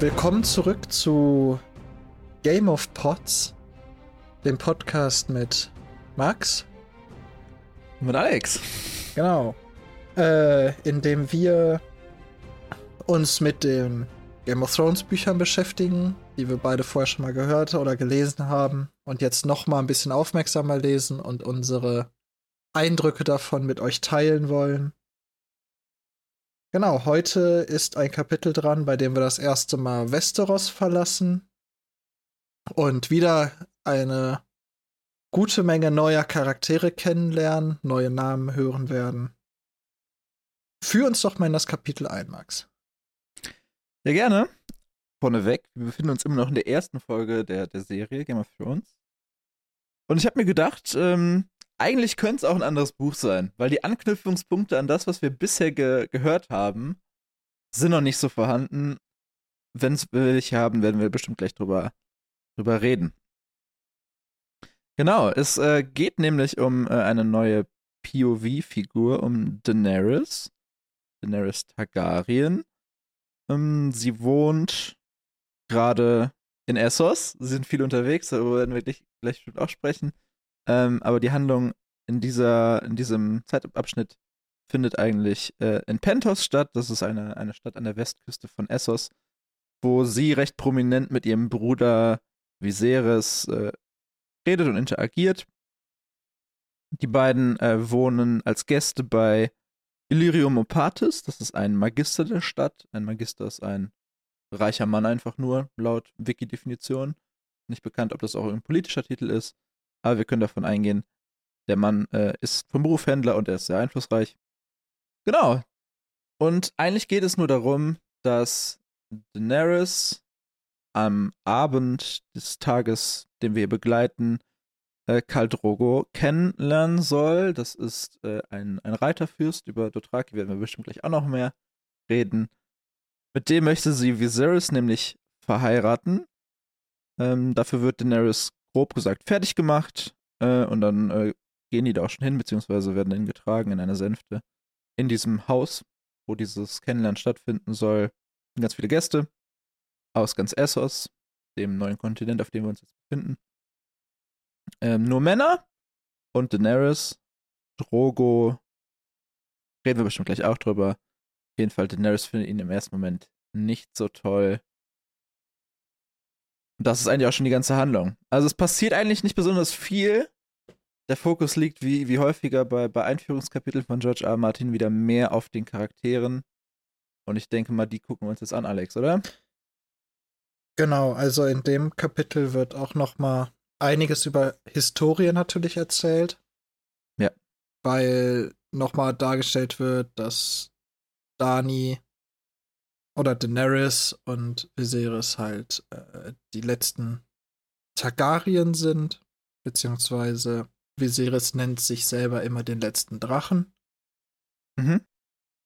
Willkommen zurück zu Game of Pots, dem Podcast mit Max. Mit Alex. Genau. Äh, in dem wir uns mit den Game of Thrones Büchern beschäftigen, die wir beide vorher schon mal gehört oder gelesen haben und jetzt noch mal ein bisschen aufmerksamer lesen und unsere Eindrücke davon mit euch teilen wollen. Genau, heute ist ein Kapitel dran, bei dem wir das erste Mal Westeros verlassen und wieder eine gute Menge neuer Charaktere kennenlernen, neue Namen hören werden. Führ uns doch mal in das Kapitel ein, Max. Ja, gerne. Vorneweg, wir befinden uns immer noch in der ersten Folge der, der Serie Game of Thrones. Und ich habe mir gedacht, ähm, eigentlich könnte es auch ein anderes Buch sein, weil die Anknüpfungspunkte an das, was wir bisher ge gehört haben, sind noch nicht so vorhanden. Wenn es welche haben, werden wir bestimmt gleich drüber, drüber reden. Genau, es äh, geht nämlich um äh, eine neue POV-Figur, um Daenerys. Daenerys Targaryen. Ähm, sie wohnt gerade in Essos. Sie sind viel unterwegs, darüber werden wir gleich, gleich auch sprechen. Ähm, aber die Handlung in, dieser, in diesem Zeitabschnitt findet eigentlich äh, in Pentos statt. Das ist eine, eine Stadt an der Westküste von Essos, wo sie recht prominent mit ihrem Bruder Viserys äh, redet und interagiert. Die beiden äh, wohnen als Gäste bei Illyrium Opatis. Das ist ein Magister der Stadt. Ein Magister ist ein reicher Mann einfach nur, laut Wiki-Definition. Nicht bekannt, ob das auch ein politischer Titel ist. Aber wir können davon eingehen, der Mann äh, ist vom Beruf Händler und er ist sehr einflussreich. Genau. Und eigentlich geht es nur darum, dass Daenerys am Abend des Tages, den wir begleiten, äh, Drogo kennenlernen soll. Das ist äh, ein, ein Reiterfürst. Über Dothraki werden wir bestimmt gleich auch noch mehr reden. Mit dem möchte sie Viserys nämlich verheiraten. Ähm, dafür wird Daenerys grob gesagt fertig gemacht äh, und dann äh, gehen die da auch schon hin, beziehungsweise werden dann getragen in einer Sänfte in diesem Haus, wo dieses Kennenlernen stattfinden soll. Ganz viele Gäste aus ganz Essos, dem neuen Kontinent, auf dem wir uns jetzt befinden. Ähm, nur Männer und Daenerys, Drogo, reden wir bestimmt gleich auch drüber. Auf jeden Fall, Daenerys findet ihn im ersten Moment nicht so toll. Und das ist eigentlich auch schon die ganze Handlung. Also es passiert eigentlich nicht besonders viel. Der Fokus liegt wie, wie häufiger bei, bei Einführungskapiteln von George R. R. Martin wieder mehr auf den Charakteren. Und ich denke mal, die gucken wir uns jetzt an, Alex, oder? Genau, also in dem Kapitel wird auch noch mal einiges über Historie natürlich erzählt. Ja. Weil noch mal dargestellt wird, dass Dani oder Daenerys und Viserys halt äh, die letzten Targaryen sind, beziehungsweise Viserys nennt sich selber immer den letzten Drachen. Mhm.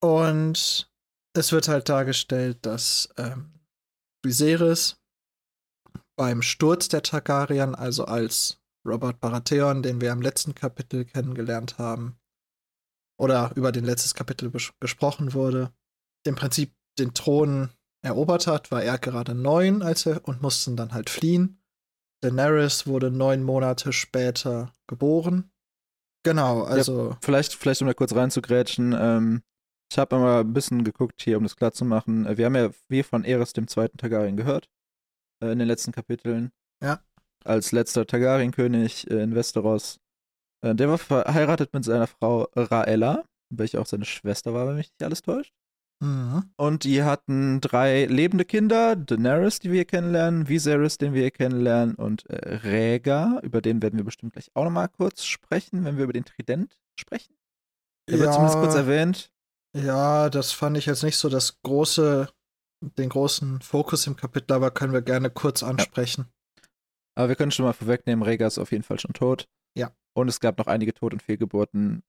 Und es wird halt dargestellt, dass ähm, Viserys beim Sturz der Targaryen, also als Robert Baratheon, den wir im letzten Kapitel kennengelernt haben, oder über den letztes Kapitel gesprochen wurde, im Prinzip den Thron erobert hat, war er gerade neun, als er und mussten dann halt fliehen. Daenerys wurde neun Monate später geboren. Genau, also. Ja, vielleicht, vielleicht um da kurz reinzugrätschen, ähm, ich habe mal ein bisschen geguckt hier, um das klar zu machen. Äh, wir haben ja wir von Eris dem zweiten Targaryen gehört äh, in den letzten Kapiteln. Ja. Als letzter Targaryen-König äh, in Westeros. Äh, der war verheiratet mit seiner Frau Raella, welche auch seine Schwester war, wenn mich nicht alles täuscht. Mhm. Und die hatten drei lebende Kinder: Daenerys, die wir hier kennenlernen, Viserys, den wir hier kennenlernen, und äh, Rhaegar, über den werden wir bestimmt gleich auch nochmal kurz sprechen, wenn wir über den Trident sprechen. Der ja, wird zumindest kurz erwähnt. Ja, das fand ich jetzt nicht so das große, den großen Fokus im Kapitel, aber können wir gerne kurz ansprechen. Ja. Aber wir können schon mal vorwegnehmen, Rhaegar ist auf jeden Fall schon tot. Ja. Und es gab noch einige Tod- und Fehlgeburten,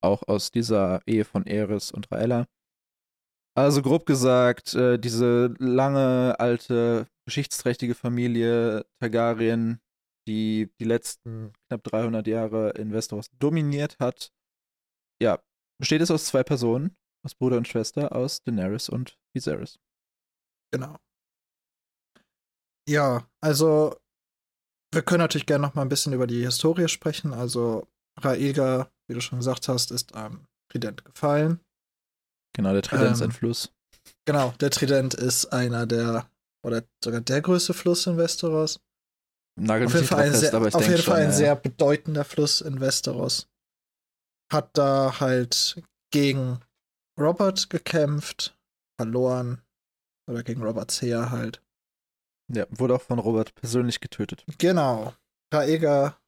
auch aus dieser Ehe von Eris und Raella. Also grob gesagt, äh, diese lange, alte, geschichtsträchtige Familie Targaryen, die die letzten knapp 300 Jahre in Westeros dominiert hat, ja, besteht es aus zwei Personen, aus Bruder und Schwester, aus Daenerys und Viserys. Genau. Ja, also wir können natürlich gerne noch mal ein bisschen über die Historie sprechen. Also Raega, wie du schon gesagt hast, ist am Trident gefallen. Genau, der Trident Ähm, ist ein Fluss. Genau, der Trident ist einer der oder sogar der größte Fluss in Westeros. Nagel Auf jeden Fall ein, fest, sehr, auf jeden Fall schon, ein ja. sehr bedeutender Fluss in Westeros. Hat da halt gegen Robert gekämpft, verloren. Oder gegen Roberts Heer halt. Ja, wurde auch von Robert persönlich getötet. Genau. Raega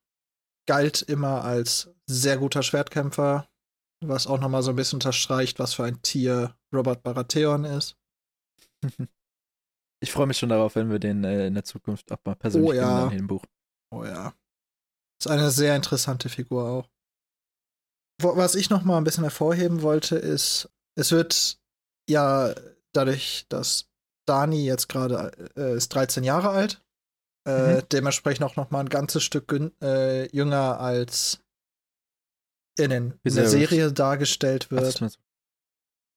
galt immer als sehr guter Schwertkämpfer, was auch nochmal so ein bisschen unterstreicht, was für ein Tier Robert Baratheon ist. Ich freue mich schon darauf, wenn wir den äh, in der Zukunft auch mal persönlich Oh ja. kennenlernen, den Buch. Oh ja. Ist eine sehr interessante Figur auch. Wo- Was ich noch mal ein bisschen hervorheben wollte, ist, es wird ja dadurch, dass Dani jetzt gerade äh, ist 13 Jahre alt, äh, Mhm. dementsprechend auch noch mal ein ganzes Stück äh, jünger als in, den, in der. Serie dargestellt wird.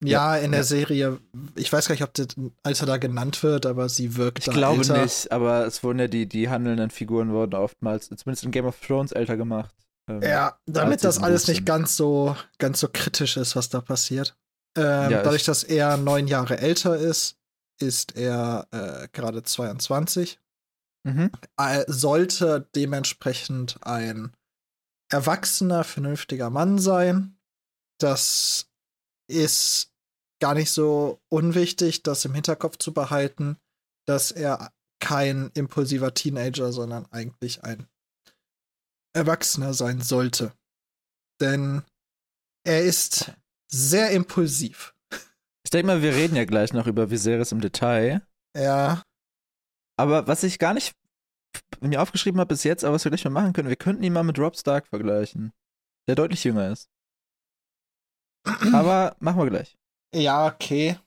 ja, in der. Serie, ich weiß gar nicht, ob das Alter da genannt wird, aber sie wirkt Ich glaube älter. nicht, aber es wurden ja die, die handelnden Figuren wurden oftmals, zumindest in Game of Thrones, älter gemacht. Ähm, Ja, damit das alles nicht ganz so, ganz so kritisch ist, was da passiert. Ähm, Ja, dadurch, dass er neun Jahre älter ist, ist er äh, gerade 22. Mhm. Er sollte dementsprechend ein erwachsener, vernünftiger Mann sein. Das ist gar nicht so unwichtig, das im Hinterkopf zu behalten, dass er kein impulsiver Teenager, sondern eigentlich ein Erwachsener sein sollte. Denn er ist sehr impulsiv. Ich denke mal, wir reden ja gleich noch über Viserys im Detail. Ja, Aber was ich gar nicht mir aufgeschrieben habe bis jetzt, aber was wir gleich mal machen können, wir könnten ihn mal mit Rob Stark vergleichen, der deutlich jünger ist. Aber machen wir gleich. ja, okay.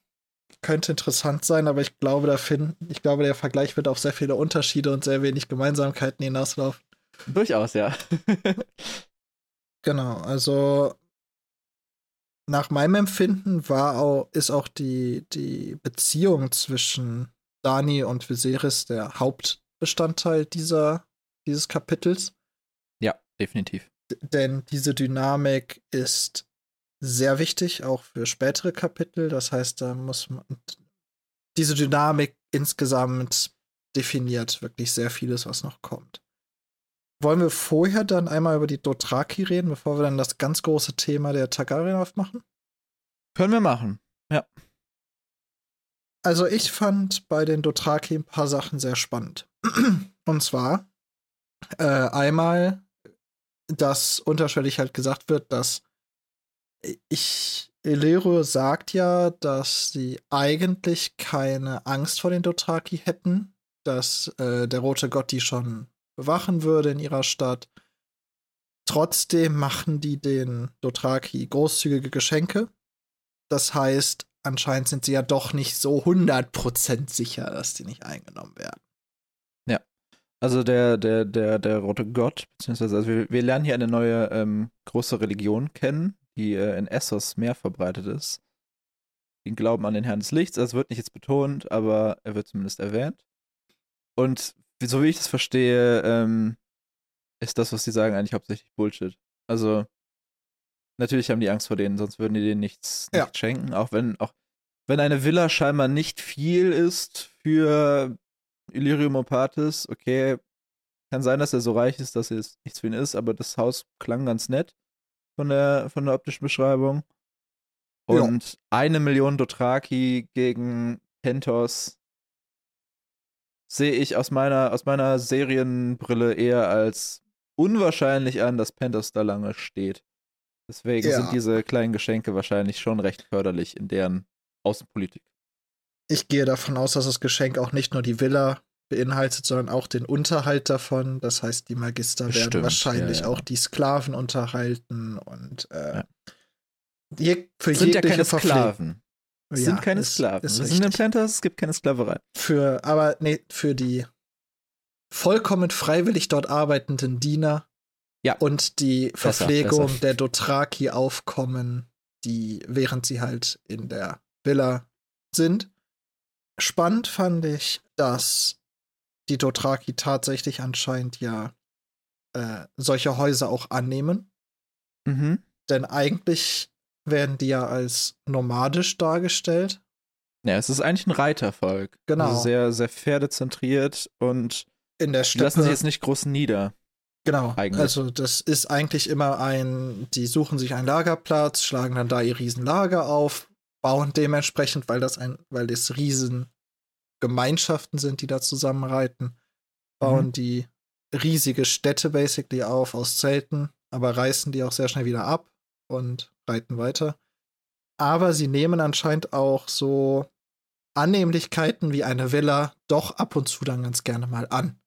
Könnte interessant sein, aber ich glaube, da finden, ich glaube, der Vergleich wird auf sehr viele Unterschiede und sehr wenig Gemeinsamkeiten hinauslaufen. Durchaus, ja. Genau, also nach meinem Empfinden war auch, ist auch die, die Beziehung zwischen Dani und Viserys der Hauptbestandteil dieser, dieses Kapitels. ja, definitiv. D denn diese Dynamik ist sehr wichtig, auch für spätere Kapitel. Das heißt, da muss man. Diese Dynamik insgesamt definiert wirklich sehr vieles, was noch kommt. Wollen wir vorher dann einmal über die Dothraki reden, bevor wir dann das ganz große Thema der Targaryen aufmachen? Können wir machen. Also ich fand bei den Dothraki ein paar Sachen sehr spannend. Und zwar äh, einmal, dass unterschwellig halt gesagt wird, dass ich Illyrio sagt ja, dass sie eigentlich keine Angst vor den Dothraki hätten, dass äh, der rote Gott die schon bewachen würde in ihrer Stadt. Trotzdem machen die den Dothraki großzügige Geschenke. Das heißt, anscheinend sind sie ja doch nicht so 100% sicher, dass die nicht eingenommen werden. Also der, der, der, der rote Gott, beziehungsweise also wir, wir lernen hier eine neue ähm, große Religion kennen, die äh, in Essos mehr verbreitet ist. Den Glauben an den Herrn des Lichts. Es wird nicht jetzt betont, aber er wird zumindest erwähnt. Und so wie ich das verstehe, ähm, ist das, was die sagen, eigentlich hauptsächlich Bullshit. Also natürlich haben die Angst vor denen, sonst würden die denen nichts, Ja. nichts schenken. Auch wenn, auch wenn eine Villa scheinbar nicht viel ist für Illyrium Opatis, okay, kann sein, dass er so reich ist, dass es nichts für ihn ist, aber das Haus klang ganz nett von der, von der optischen Beschreibung. Ja. Und eine Million Dothraki gegen Pentos sehe ich aus meiner, aus meiner Serienbrille eher als unwahrscheinlich an, dass Pentos da lange steht. Deswegen Ja. sind diese kleinen Geschenke wahrscheinlich schon recht förderlich in deren Außenpolitik. Ich gehe davon aus, dass das Geschenk auch nicht nur die Villa beinhaltet, sondern auch den Unterhalt davon. Das heißt, die Magister werden Stimmt, wahrscheinlich ja, ja. auch die Sklaven unterhalten und äh, Ja. je, für sind ja keine. Sklaven. Es Ja, sind keine ist- Sklaven. ist Wir sind in. Planters, es gibt keine Sklaverei. Für, aber nee, für die vollkommen freiwillig dort arbeitenden Diener Ja. und die Besser, Verpflegung besser. der Dothraki aufkommen, die während sie halt in der Villa sind. Spannend fand ich, dass die Dothraki tatsächlich anscheinend ja äh, solche Häuser auch annehmen. Mhm. Denn eigentlich werden die ja als nomadisch dargestellt. Ja, es ist eigentlich ein Reitervolk. Genau. Also sehr, sehr pferdezentriert und In der die lassen sich Steppe. jetzt nicht groß nieder. Genau. eigentlich. Also das ist eigentlich immer ein, die suchen sich einen Lagerplatz, schlagen dann da ihr Riesenlager auf, bauen dementsprechend, weil das ein, weil das Riesengemeinschaften sind, die da zusammenreiten, bauen Mhm. die riesige Städte basically auf aus Zelten, aber reißen die auch sehr schnell wieder ab und reiten weiter. Aber sie nehmen anscheinend auch so Annehmlichkeiten wie eine Villa doch ab und zu dann ganz gerne mal an.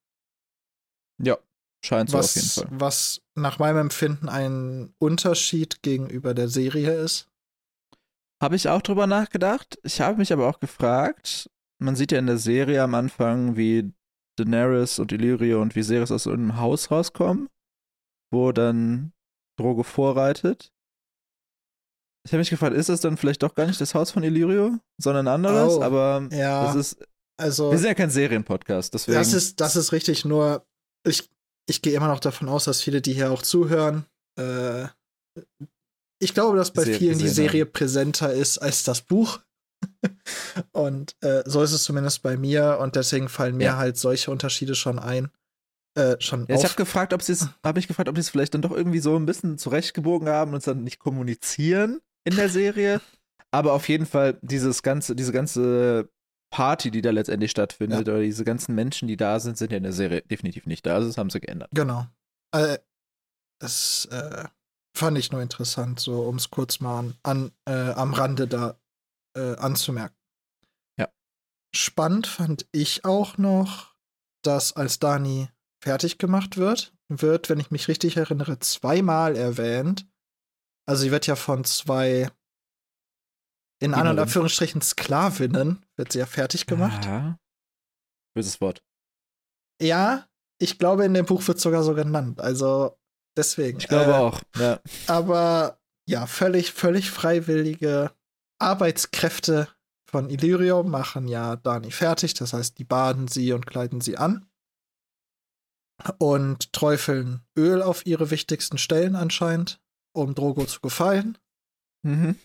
Ja, scheint so auf jeden Fall. was nach meinem Empfinden ein Unterschied gegenüber der Serie ist. Habe ich auch drüber nachgedacht. Ich habe mich aber auch gefragt, man sieht ja in der Serie am Anfang, wie Daenerys und Illyrio und Viserys aus einem Haus rauskommen, wo dann Drogo vorreitet. Ich habe mich gefragt, ist das dann vielleicht doch gar nicht das Haus von Illyrio, sondern ein anderes? Oh, aber Ja, das ist, also wir sind ja kein Serienpodcast, deswegen. das ist, das ist richtig, nur ich, ich gehe immer noch davon aus, dass viele, die hier auch zuhören, äh, ich glaube, dass bei vielen die Serie präsenter ist als das Buch. und äh, so ist es zumindest bei mir und deswegen fallen mir Ja. halt solche Unterschiede schon ein. Äh, schon Ja, ich habe gefragt, ob sie es, habe ich gefragt, ob sie es vielleicht dann doch irgendwie so ein bisschen zurechtgebogen haben und es dann nicht kommunizieren in der Serie. Aber auf jeden Fall dieses ganze, diese ganze Party, die da letztendlich stattfindet, oder diese ganzen Menschen, die da sind, sind ja in der Serie definitiv nicht da. Also das haben sie geändert. Genau. Äh, das äh, fand ich nur interessant, so um es kurz mal an, an, äh, am Rande da äh, anzumerken. Ja. Spannend fand ich auch noch, dass als Dani fertig gemacht wird, wird, wenn ich mich richtig erinnere, zweimal erwähnt. Also sie wird ja von zwei in An- und. Anführungsstrichen Sklavinnen wird sie ja fertig gemacht. Ja. Böses Wort. Ja, ich glaube, in dem Buch wird sogar so genannt. Also deswegen. Ich glaube äh, auch. Ja. Aber ja, völlig, völlig freiwillige Arbeitskräfte von Illyrio machen ja Dani fertig. Das heißt, die baden sie und kleiden sie an. Und träufeln Öl auf ihre wichtigsten Stellen anscheinend, um Drogo zu gefallen. Mhm.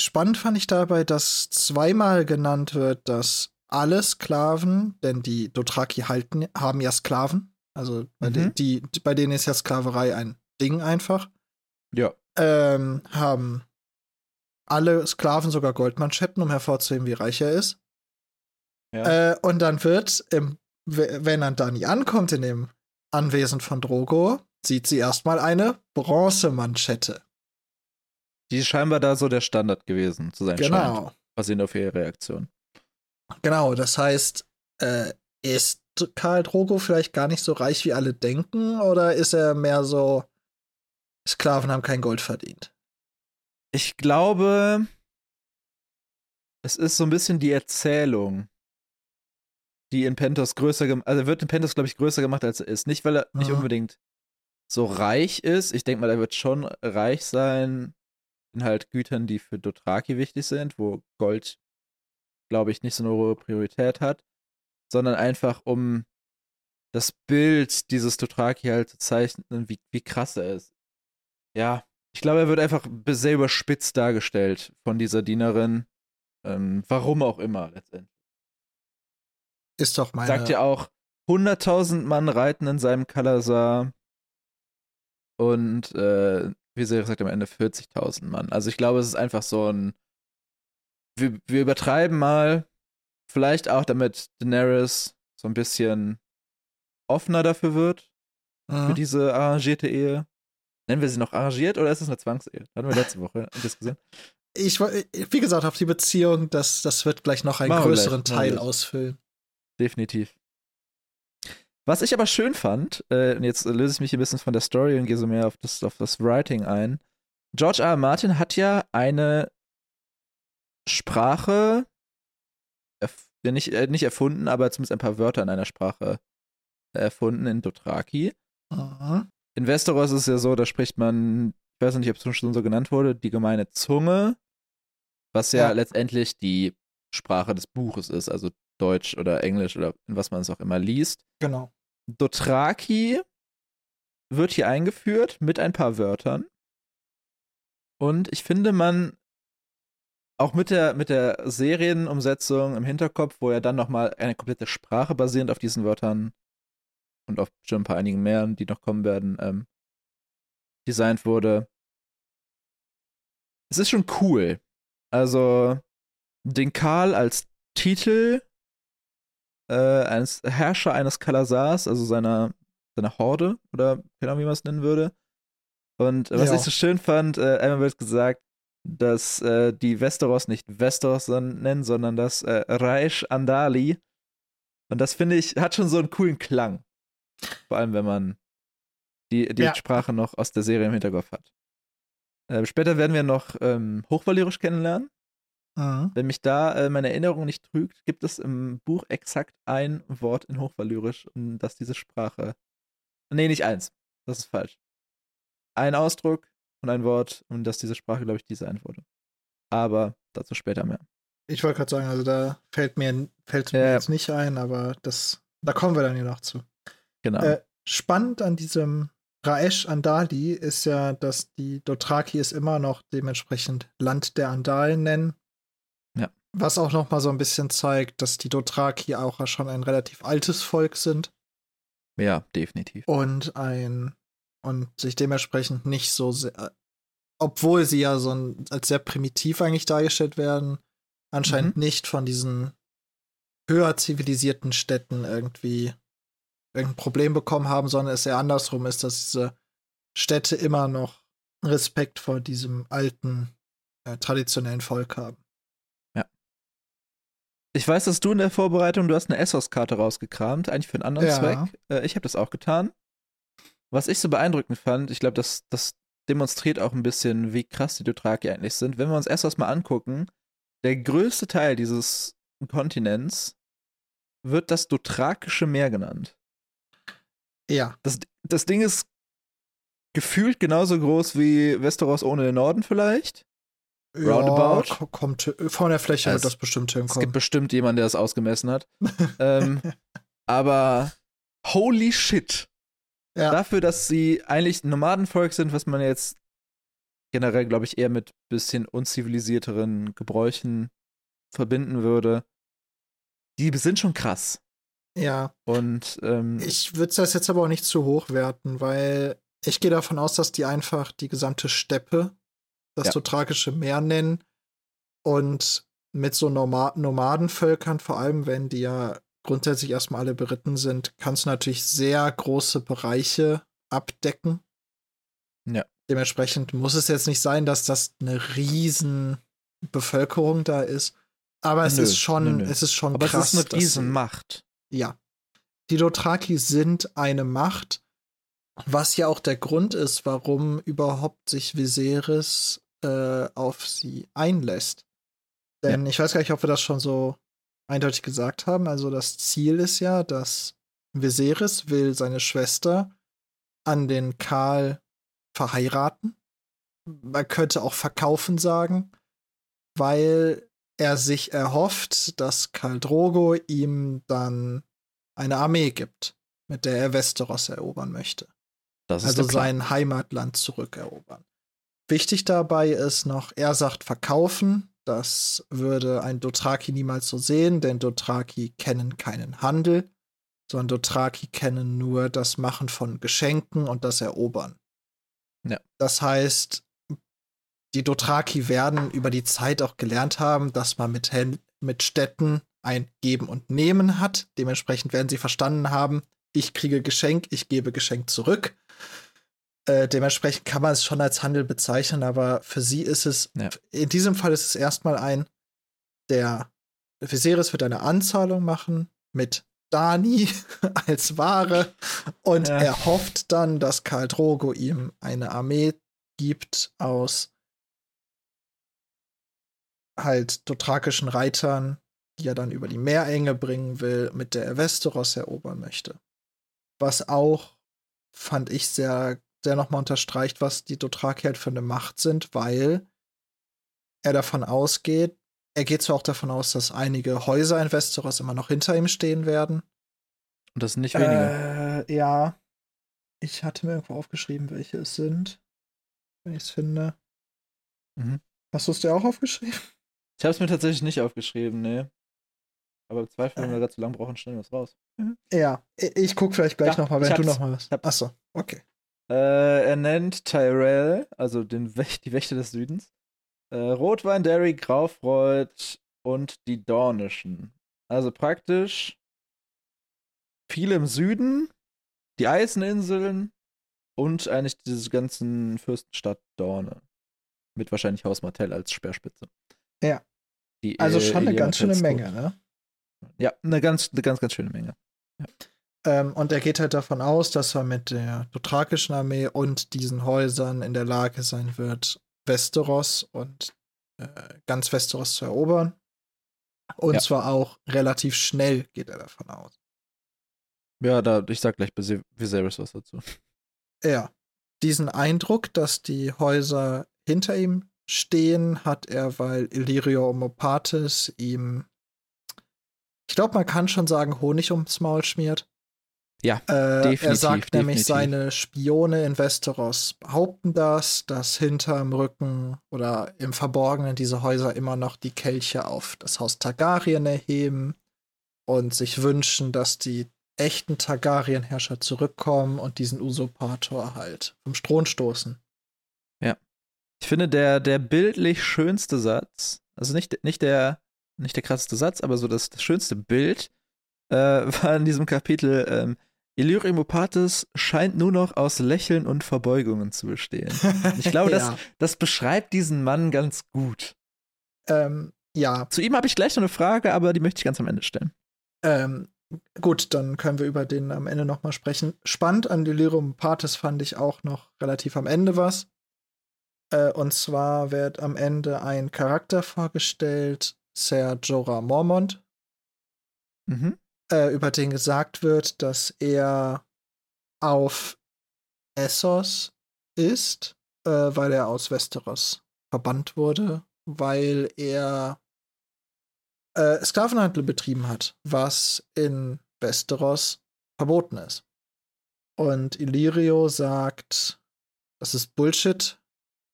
Spannend fand ich dabei, dass zweimal genannt wird, dass alle Sklaven, denn die Dothraki halten, haben ja Sklaven. Also bei, Mhm. de die, bei denen ist ja Sklaverei ein Ding einfach. Ja. ähm, haben alle Sklaven sogar Goldmanschetten, um hervorzuheben, wie reich er ist. Ja. Äh, und dann wird, im, wenn dann Dani ankommt in dem Anwesen von Drogo, sieht sie erstmal eine Bronzemanschette. Die ist scheinbar da so der Standard gewesen zu sein scheint. Genau. Basierend auf ihre Reaktion. Genau, das heißt, äh, ist Karl Drogo vielleicht gar nicht so reich, wie alle denken, oder ist er mehr so, Sklaven haben kein Gold verdient? Ich glaube, es ist so ein bisschen die Erzählung, die in Pentos größer gemacht, also wird in Pentos, glaube ich, größer gemacht, als er ist. Nicht, weil er nicht Mhm. unbedingt so reich ist. Ich denke mal, er wird schon reich sein in halt Gütern, die für Dothraki wichtig sind, wo Gold, glaube ich, nicht so eine hohe Priorität hat, sondern einfach um das Bild dieses Dothraki halt zu zeichnen, wie, wie krass er ist. Ja, ich glaube, er wird einfach sehr überspitzt dargestellt von dieser Dienerin. Ähm, warum auch immer letztendlich. Ist doch meine. Sagt ja auch, 100.000 Mann reiten in seinem Kalasar und äh, wie sie sagt am Ende 40.000 Mann. Also ich glaube, es ist einfach so ein wir, wir übertreiben mal, vielleicht auch damit Daenerys so ein bisschen offener dafür wird, für Mhm. diese arrangierte Ehe. Nennen wir sie noch arrangiert oder ist es eine Zwangsehe? Hatten wir letzte Woche diskutiert. ich, woll- wie gesagt, auf die Beziehung, das, das wird gleich noch einen Machen größeren gleich, Teil ausfüllen. Definitiv. Was ich aber schön fand, äh, und jetzt löse ich mich ein bisschen von der Story und gehe so mehr auf das, auf das Writing ein. George R. R. Martin hat ja eine Sprache nicht, äh, nicht erfunden, aber zumindest ein paar Wörter in einer Sprache erfunden in Dothraki. Mhm. In Westeros ist es ja so, da spricht man, ich weiß nicht, ob es schon so genannt wurde, die gemeine Zunge, was ja, Ja. letztendlich die Sprache des Buches ist, also Deutsch oder Englisch oder in was man es auch immer liest. Genau. Dothraki wird hier eingeführt mit ein paar Wörtern. Und ich finde, man auch mit der, mit der Serienumsetzung im Hinterkopf, wo ja dann nochmal eine komplette Sprache basierend auf diesen Wörtern und auf schon ein paar einigen mehr, die noch kommen werden, ähm, designt wurde. Es ist schon cool. Also, den Karl als Titel äh, eines Herrscher eines Kalasars, also seiner, seiner Horde, oder keine Ahnung, wie man es nennen würde. Und äh, was Ja. ich so schön fand, äh, einmal wird gesagt, dass äh, die Westeros nicht Westeros nennen, sondern das äh, Reich Andali. Und das finde ich, hat schon so einen coolen Klang. Vor allem, wenn man die, die Ja. Sprache noch aus der Serie im Hinterkopf hat. Äh, später werden wir noch ähm, Hochvalyrisch kennenlernen. Mhm. Wenn mich da äh, meine Erinnerung nicht trügt, gibt es im Buch exakt ein Wort in Hochvalyrisch, um das diese Sprache. Nee, nicht eins. Das ist falsch. Ein Ausdruck und ein Wort, um das diese Sprache, glaube ich, designt wurde. Aber dazu später mehr. Ich wollte gerade sagen, also da fällt mir, fällt mir Ja. jetzt nicht ein, aber das, da kommen wir dann hier noch zu. Genau. Äh, spannend an diesem Raesh Andali ist ja, dass die Dothraki es immer noch dementsprechend Land der Andalen nennen. Ja. Was auch noch mal so ein bisschen zeigt, dass die Dothraki auch schon ein relativ altes Volk sind ja, definitiv. und ein und sich dementsprechend nicht so sehr, obwohl sie ja so ein, als sehr primitiv eigentlich dargestellt werden, anscheinend nicht von diesen höher zivilisierten Städten irgendwie irgendein Problem bekommen haben, sondern es eher andersrum ist, dass diese Städte immer noch Respekt vor diesem alten, äh, traditionellen Volk haben. Ich weiß, dass du in der Vorbereitung, du hast eine Essos-Karte rausgekramt, eigentlich für einen anderen Ja. Zweck. Äh, ich habe das auch getan. Was ich so beeindruckend fand, ich glaube, das, das demonstriert auch ein bisschen, wie krass die Dothraki eigentlich sind. Wenn wir uns Essos mal angucken, der größte Teil dieses Kontinents wird das Dothrakische Meer genannt. Ja, Das, das Ding ist gefühlt genauso groß wie Westeros ohne den Norden vielleicht. Roundabout? Ja, ko- kommt äh, von der Fläche Es- wird das bestimmt Es gibt hinkommen. bestimmt jemanden, der das ausgemessen hat. ähm, aber holy shit. Ja. Dafür, dass sie eigentlich ein Nomadenvolk sind, was man jetzt generell, glaube ich, eher mit bisschen unzivilisierteren Gebräuchen verbinden würde, die sind schon krass. Ja, Und ähm, ich würde das jetzt aber auch nicht zu hoch werten, weil ich gehe davon aus, dass die einfach die gesamte Steppe, das Ja. Dothrakische Meer nennen und mit so Noma Nomadenvölkern, vor allem wenn die ja grundsätzlich erstmal alle beritten sind, kannst du natürlich sehr große Bereiche abdecken. Ja. Dementsprechend muss es jetzt nicht sein, dass das eine riesen Bevölkerung da ist. Aber es Nö, ist schon, nö, nö. es ist schon aber krass. es ist eine dass sie- Riesenmacht. ja. Die Dothraki sind eine Macht, was ja auch der Grund ist, warum überhaupt sich Viserys äh, auf sie einlässt. Denn ich weiß gar nicht, ob wir das schon so eindeutig gesagt haben. Also das Ziel ist ja, dass Viserys will seine Schwester an den Karl verheiraten. Man könnte auch verkaufen sagen, weil er sich erhofft, dass Karl Drogo ihm dann eine Armee gibt, mit der er Westeros erobern möchte. Also sein Heimatland zurückerobern. Wichtig dabei ist noch, er sagt verkaufen. Das würde ein Dothraki niemals so sehen, denn Dothraki kennen keinen Handel, sondern Dothraki kennen nur das Machen von Geschenken und das Erobern. Ja. Das heißt, die Dothraki werden über die Zeit auch gelernt haben, dass man mit, Händ mit Städten ein Geben und Nehmen hat. Dementsprechend werden sie verstanden haben, ich kriege Geschenk, ich gebe Geschenk zurück. Äh, dementsprechend kann man es schon als Handel bezeichnen, aber für sie ist es, Ja. in diesem Fall ist es erstmal ein, der Viserys wird eine Anzahlung machen mit Dani als Ware und Ja. er hofft dann, dass Karl Drogo ihm eine Armee gibt aus halt dothrakischen Reitern, die er dann über die Meerenge bringen will, mit der er Westeros erobern möchte. Was auch, fand ich, sehr, sehr nochmal unterstreicht, was die Dothraki halt für eine Macht sind, weil er davon ausgeht, er geht zwar auch davon aus, dass einige Häuser in Westeros immer noch hinter ihm stehen werden. Und das sind nicht wenige. Äh, ja. Ich hatte mir irgendwo aufgeschrieben, welche es sind. Wenn ich es finde. Mhm. Hast du es dir auch aufgeschrieben? Ich habe es mir tatsächlich nicht aufgeschrieben, nee. Aber im Zweifel, wenn Äh. wir da zu lang brauchen, stellen wir es raus. Ja, ich, ich guck vielleicht gleich Ja, noch mal, ich wenn du hab's. noch mal was. Achso, okay. Äh, er nennt Tyrell, also den Wäch die Wächter des Südens, äh, Rotwein, Derry, Graufreud und die Dornischen. Also praktisch viele im Süden, die Eiseninseln und eigentlich diese ganzen Fürstenstadt Dorne. Mit wahrscheinlich Haus Martell als Speerspitze. Ja. Die, Also äh, schon eine Elia ganz schöne Menge, ne? Ja, eine ganz, eine ganz, ganz schöne Menge. Ähm, und er geht halt davon aus, dass er mit der dothrakischen Armee und diesen Häusern in der Lage sein wird, Westeros und äh, ganz Westeros zu erobern. Und Ja. zwar auch relativ schnell geht er davon aus. Ja, da, ich sag gleich Vise- Viserys was dazu. Ja. Diesen Eindruck, dass die Häuser hinter ihm stehen, hat er, weil Illyrio Omopatis ihm, ich glaube, man kann schon sagen, Honig ums Maul schmiert. Ja, Äh, er definitiv, sagt nämlich, definitiv. seine Spione in Westeros behaupten das, dass hinterm Rücken oder im Verborgenen diese Häuser immer noch die Kelche auf das Haus Targaryen erheben und sich wünschen, dass die echten Targaryen-Herrscher zurückkommen und diesen Usurpator halt vom Thron stoßen. Ich finde, der, der bildlich schönste Satz, also nicht, nicht, der, nicht der krasseste Satz, aber so das, das schönste Bild, äh, war in diesem Kapitel, ähm, Illyrium scheint nur noch aus Lächeln und Verbeugungen zu bestehen. Ich glaube, das, ja. das beschreibt diesen Mann ganz gut. Ähm, ja, Zu ihm habe ich gleich noch eine Frage, aber die möchte ich ganz am Ende stellen. Ähm, gut, dann können wir über den am Ende noch mal sprechen. Spannend an Delirium Partis fand ich auch noch relativ am Ende was. Äh, und zwar wird am Ende ein Charakter vorgestellt, Ser Jorah Mormont, Mhm. Äh, über den gesagt wird, dass er auf Essos ist, äh, weil er aus Westeros verbannt wurde, weil er äh, Sklavenhandel betrieben hat, was in Westeros verboten ist. Und Illyrio sagt, das ist Bullshit.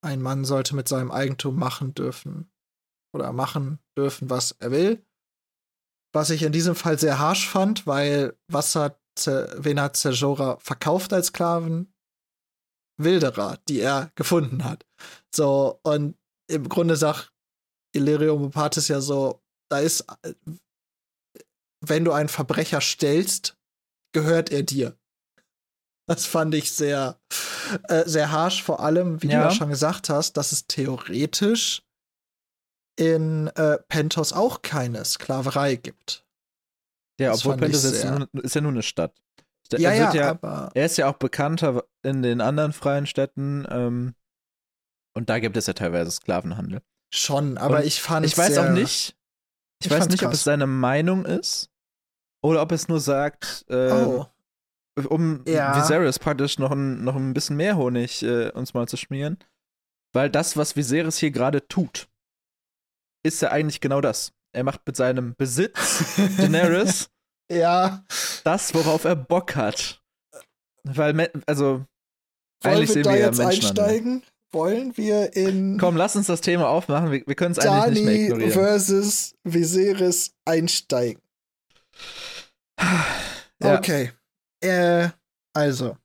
Ein Mann sollte mit seinem Eigentum machen dürfen oder machen dürfen, was er will. Was ich in diesem Fall sehr harsch fand, weil was hat, wen hat Zerjora verkauft als Sklaven? Wilderer, die er gefunden hat. So, und im Grunde sagt Illyrio Mopatis ja so, da ist, äh, wenn du einen Verbrecher stellst, gehört er dir. Das fand ich sehr, äh, sehr harsh, vor allem, wie Ja. du ja schon gesagt hast, dass es theoretisch in äh, Pentos auch keine Sklaverei gibt. Ja, Das obwohl Pentos ist, ist ja nur eine Stadt. Der, Ja, er, ja, ja aber er ist ja auch bekannter in den anderen freien Städten ähm, und da gibt es ja teilweise Sklavenhandel. schon, aber Und ich fand Ich weiß sehr, auch nicht, ich, Ich weiß nicht, ob krass. es seine Meinung ist oder ob es nur sagt, äh, Oh, um Ja. Viserys praktisch noch ein, noch ein bisschen mehr Honig äh, uns mal zu schmieren. Weil das, was Viserys hier gerade tut, ist ja eigentlich genau das. Er macht mit seinem Besitz Daenerys ja. das, worauf er Bock hat. Weil, also, Wollen eigentlich wir sehen da wir ja jetzt Menschenhandel. einsteigen? Wollen wir in Komm, lass uns das Thema aufmachen. Wir, wir können es eigentlich nicht mehr ignorieren. versus Viserys einsteigen? Ja. Okay. Äh, also,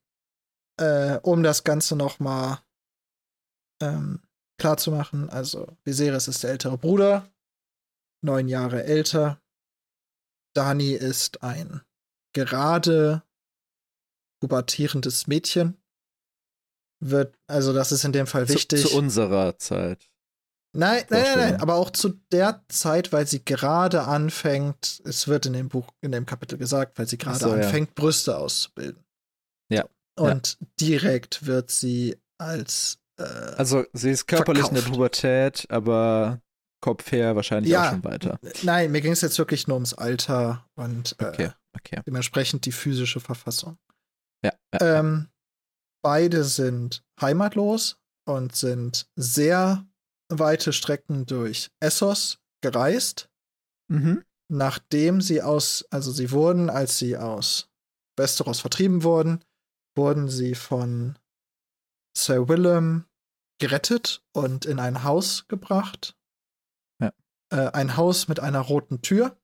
äh, um das Ganze noch mal ähm, klar zu machen, also Viserys ist der ältere Bruder, neun Jahre älter. Dani ist ein gerade pubertierendes Mädchen. Wird, also das ist in dem Fall wichtig. Zu, zu unserer Zeit. Nein, nein, nein, nein, aber auch zu der Zeit, weil sie gerade anfängt, es wird in dem Buch, in dem Kapitel gesagt, weil sie gerade so, ja. anfängt, Brüste auszubilden. Ja, Und direkt wird sie als äh, Also, sie ist körperlich in der Verkauft. Pubertät, aber Kopf her wahrscheinlich Ja. auch schon weiter. nein, mir ging es jetzt wirklich nur ums Alter und äh, Okay, okay. dementsprechend die physische Verfassung. Ja, ja. Ähm, beide sind heimatlos und sind sehr weite Strecken durch Essos gereist, Mhm. nachdem sie aus, also sie wurden, als sie aus Westeros vertrieben wurden, wurden sie von Sir Willem gerettet und in ein Haus gebracht. Ja. Äh, ein Haus mit einer roten Tür.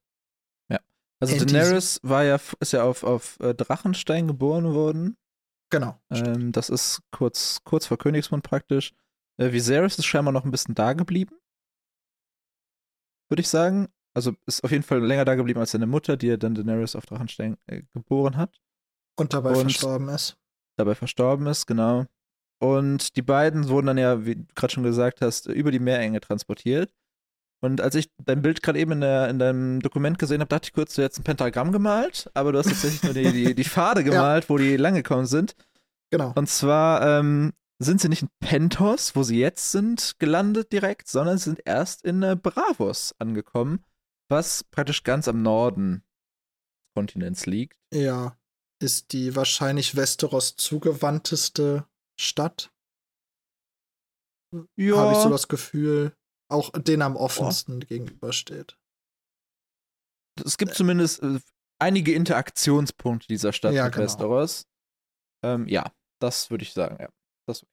Also In Daenerys war ja, ist ja auf, auf äh, Drachenstein geboren worden. Genau. Ähm, das ist kurz, kurz vor Königsmund praktisch. Äh, Viserys ist scheinbar noch ein bisschen da geblieben. Würde ich sagen. Also ist auf jeden Fall länger da geblieben als seine Mutter, die ja dann Daenerys auf Drachenstein äh, geboren hat. Und dabei Und- verstorben ist. dabei verstorben ist, genau. Und die beiden wurden dann ja, wie du gerade schon gesagt hast, über die Meerenge transportiert. Und als ich dein Bild gerade eben in, der, in deinem Dokument gesehen habe, dachte ich kurz, du hättest ein Pentagramm gemalt, aber du hast tatsächlich nur die, die, die Pfade gemalt, wo die lang gekommen sind. Genau. Und zwar ähm, sind sie nicht in Pentos, wo sie jetzt sind, gelandet direkt, sondern sie sind erst in äh, Bravos angekommen, was praktisch ganz am Norden des Kontinents liegt. Ja. Ist die wahrscheinlich Westeros zugewandteste Stadt. Ja, Habe ich so das Gefühl. Auch den am offensten gegenübersteht. es gibt zumindest äh, einige Interaktionspunkte dieser Stadt Ja, mit genau. Westeros. Ähm, ja, das würde ich sagen, ja. Das,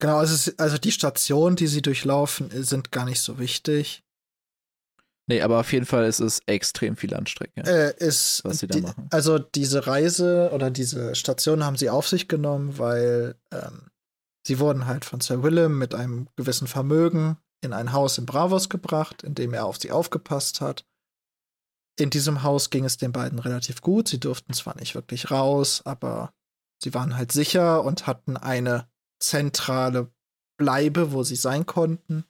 Genau, also, also die Stationen, die sie durchlaufen, sind gar nicht so wichtig. Nee, aber auf jeden Fall ist es extrem viel Anstrengung. Äh, ist Was sie da die, machen. Also diese Reise oder diese Station haben sie auf sich genommen, weil ähm, sie wurden halt von Sir Willem mit einem gewissen Vermögen in ein Haus in Bravos gebracht, in dem er auf sie aufgepasst hat. In diesem Haus ging es den beiden relativ gut. Sie durften zwar nicht wirklich raus, aber sie waren halt sicher und hatten eine zentrale Bleibe, wo sie sein konnten.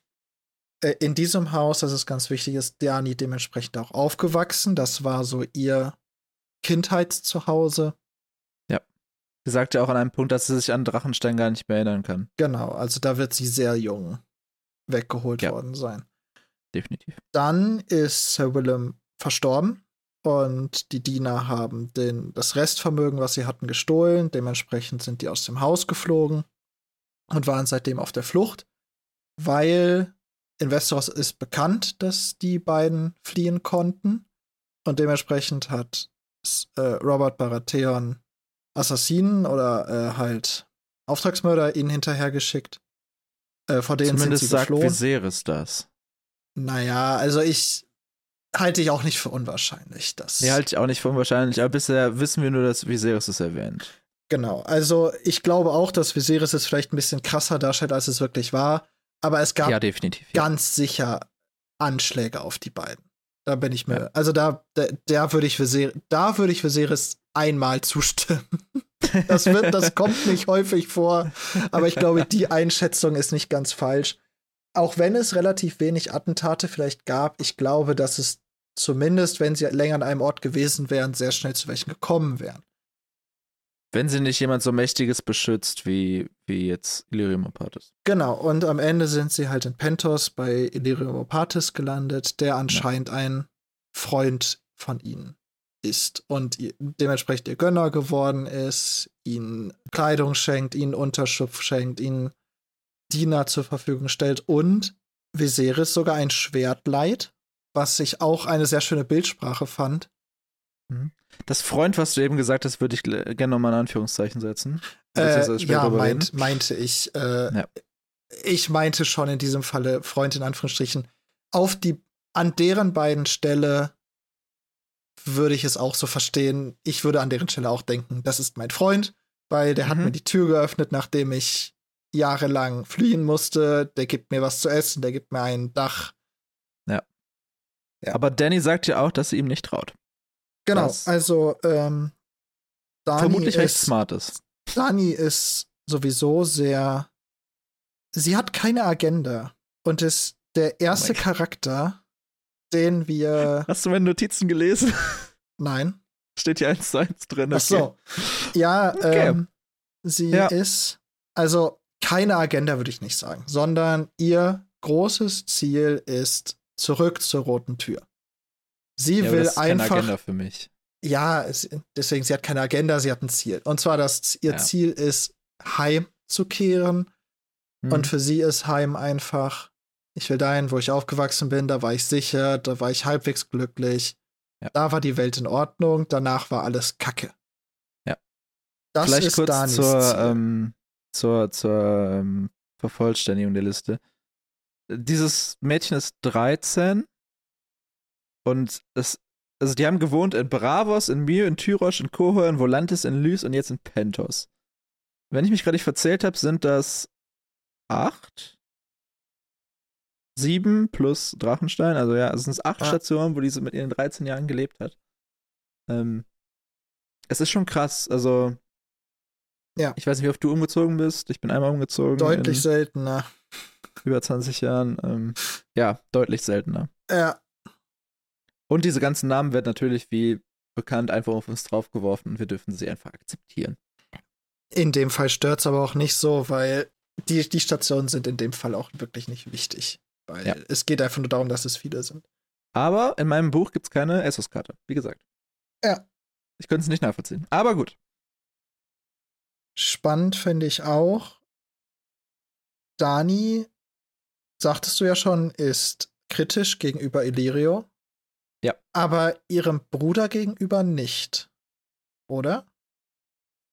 Äh, In diesem Haus, das ist ganz wichtig, ist Dani dementsprechend auch aufgewachsen. Das war so ihr Kindheitszuhause. Sie sagte auch an einem Punkt, dass sie sich an Drachenstein gar nicht mehr erinnern kann. Genau, also da wird sie sehr jung weggeholt Ja. worden sein. Definitiv. Dann ist Sir Willem verstorben und die Diener haben den, das Restvermögen, was sie hatten, gestohlen. Dementsprechend sind die aus dem Haus geflogen und waren seitdem auf der Flucht, weil in Westeros ist bekannt, dass die beiden fliehen konnten und dementsprechend hat äh, Robert Baratheon Assassinen oder äh, halt Auftragsmörder ihnen hinterhergeschickt. Äh, vor denen Zumindest sind sie sagt geflohen. Viserys das. Naja, also ich halte ich auch nicht für unwahrscheinlich, dass. Nee, halte ich auch nicht für unwahrscheinlich, aber bisher wissen wir nur, dass Viserys es erwähnt. Genau. Also ich glaube auch, dass Viserys es vielleicht ein bisschen krasser darstellt, als es wirklich war. Aber es gab Ja, definitiv. Ja. ganz sicher Anschläge auf die beiden. Da bin ich mir. Ja. Also da, da, da würde ich Viserys, da würde ich Viserys einmal zustimmen. Das wird, das kommt nicht häufig vor, aber ich glaube, die Einschätzung ist nicht ganz falsch. Auch wenn es relativ wenig Attentate vielleicht gab, ich glaube, dass es zumindest, wenn sie länger an einem Ort gewesen wären, sehr schnell zu welchen gekommen wären. Wenn sie nicht jemand so Mächtiges beschützt, wie, wie jetzt Illyrium Opatis. Genau, und am Ende sind sie halt in Pentos bei Illyrium Opatis gelandet, der anscheinend ein Freund von ihnen ist und dementsprechend ihr Gönner geworden ist, ihnen Kleidung schenkt, ihnen Unterschlupf schenkt, ihnen Diener zur Verfügung stellt und Viserys sogar ein Schwert leiht, was ich auch eine sehr schöne Bildsprache fand. Das Freund, was du eben gesagt hast, würde ich gerne nochmal in Anführungszeichen setzen. Äh, ja, meint, meinte ich. Äh, Ja. Ich meinte schon in diesem Falle Freund in Anführungsstrichen. Auf die, an deren beiden Stelle würde ich es auch so verstehen. Ich würde an deren Stelle auch denken, das ist mein Freund, weil der hat Mhm. mir die Tür geöffnet, nachdem ich jahrelang fliehen musste. Der gibt mir was zu essen, der gibt mir ein Dach. Ja. Aber Danny sagt ja auch, dass sie ihm nicht traut. Genau, also ähm, Dani Vermutlich recht ist, smart ist. Dani ist sowieso sehr. Sie hat keine Agenda und ist der erste Oh mein Gott. Charakter, den wir. Hast du meine Notizen gelesen? Nein. Steht hier eins zu eins drin. Ach so. Ja, Okay. ähm, sie Ja. ist. Also keine Agenda würde ich nicht sagen, sondern ihr großes Ziel ist zurück zur roten Tür. Sie Ja, will das ist keine einfach. Agenda für mich. Ja, es, deswegen, sie hat keine Agenda, sie hat ein Ziel. Und zwar, dass ihr Ja. Ziel ist, heimzukehren. Hm. Und für sie ist Heim einfach, Ich will dahin, wo ich aufgewachsen bin. Da war ich sicher, da war ich halbwegs glücklich. Ja. Da war die Welt in Ordnung. Danach war alles Kacke. Ja. Das Vielleicht ist kurz Danis zur, ähm, zur, zur ähm, Vervollständigung der Liste. Dieses Mädchen ist 13 und es, also die haben gewohnt in Bravos, in Myr, in Tyrosch, in Kohor, in Volantis, in Lys und jetzt in Pentos. Wenn ich mich gerade nicht verzählt habe, sind das acht? Sieben plus Drachenstein, also ja, es sind acht Ja. Stationen, wo diese mit ihren 13 Jahren gelebt hat. Ähm, es ist schon krass, also Ja. ich weiß nicht, wie oft du umgezogen bist. Ich bin einmal umgezogen. Deutlich seltener. über 20 Jahren. Ähm, ja, deutlich seltener. Ja, Und diese ganzen Namen werden natürlich wie bekannt einfach auf uns draufgeworfen und wir dürfen sie einfach akzeptieren. in dem Fall stört's aber auch nicht so, weil die, die Stationen sind in dem Fall auch wirklich nicht wichtig. Weil Ja. es geht einfach nur darum, dass es viele sind. Aber in meinem Buch gibt es keine Essos-Karte, wie gesagt. Ja. Ich könnte es nicht nachvollziehen. Aber gut. Spannend finde ich auch, Dani, sagtest du ja schon, ist kritisch gegenüber Illyrio. Ja. Aber ihrem Bruder gegenüber nicht. Oder?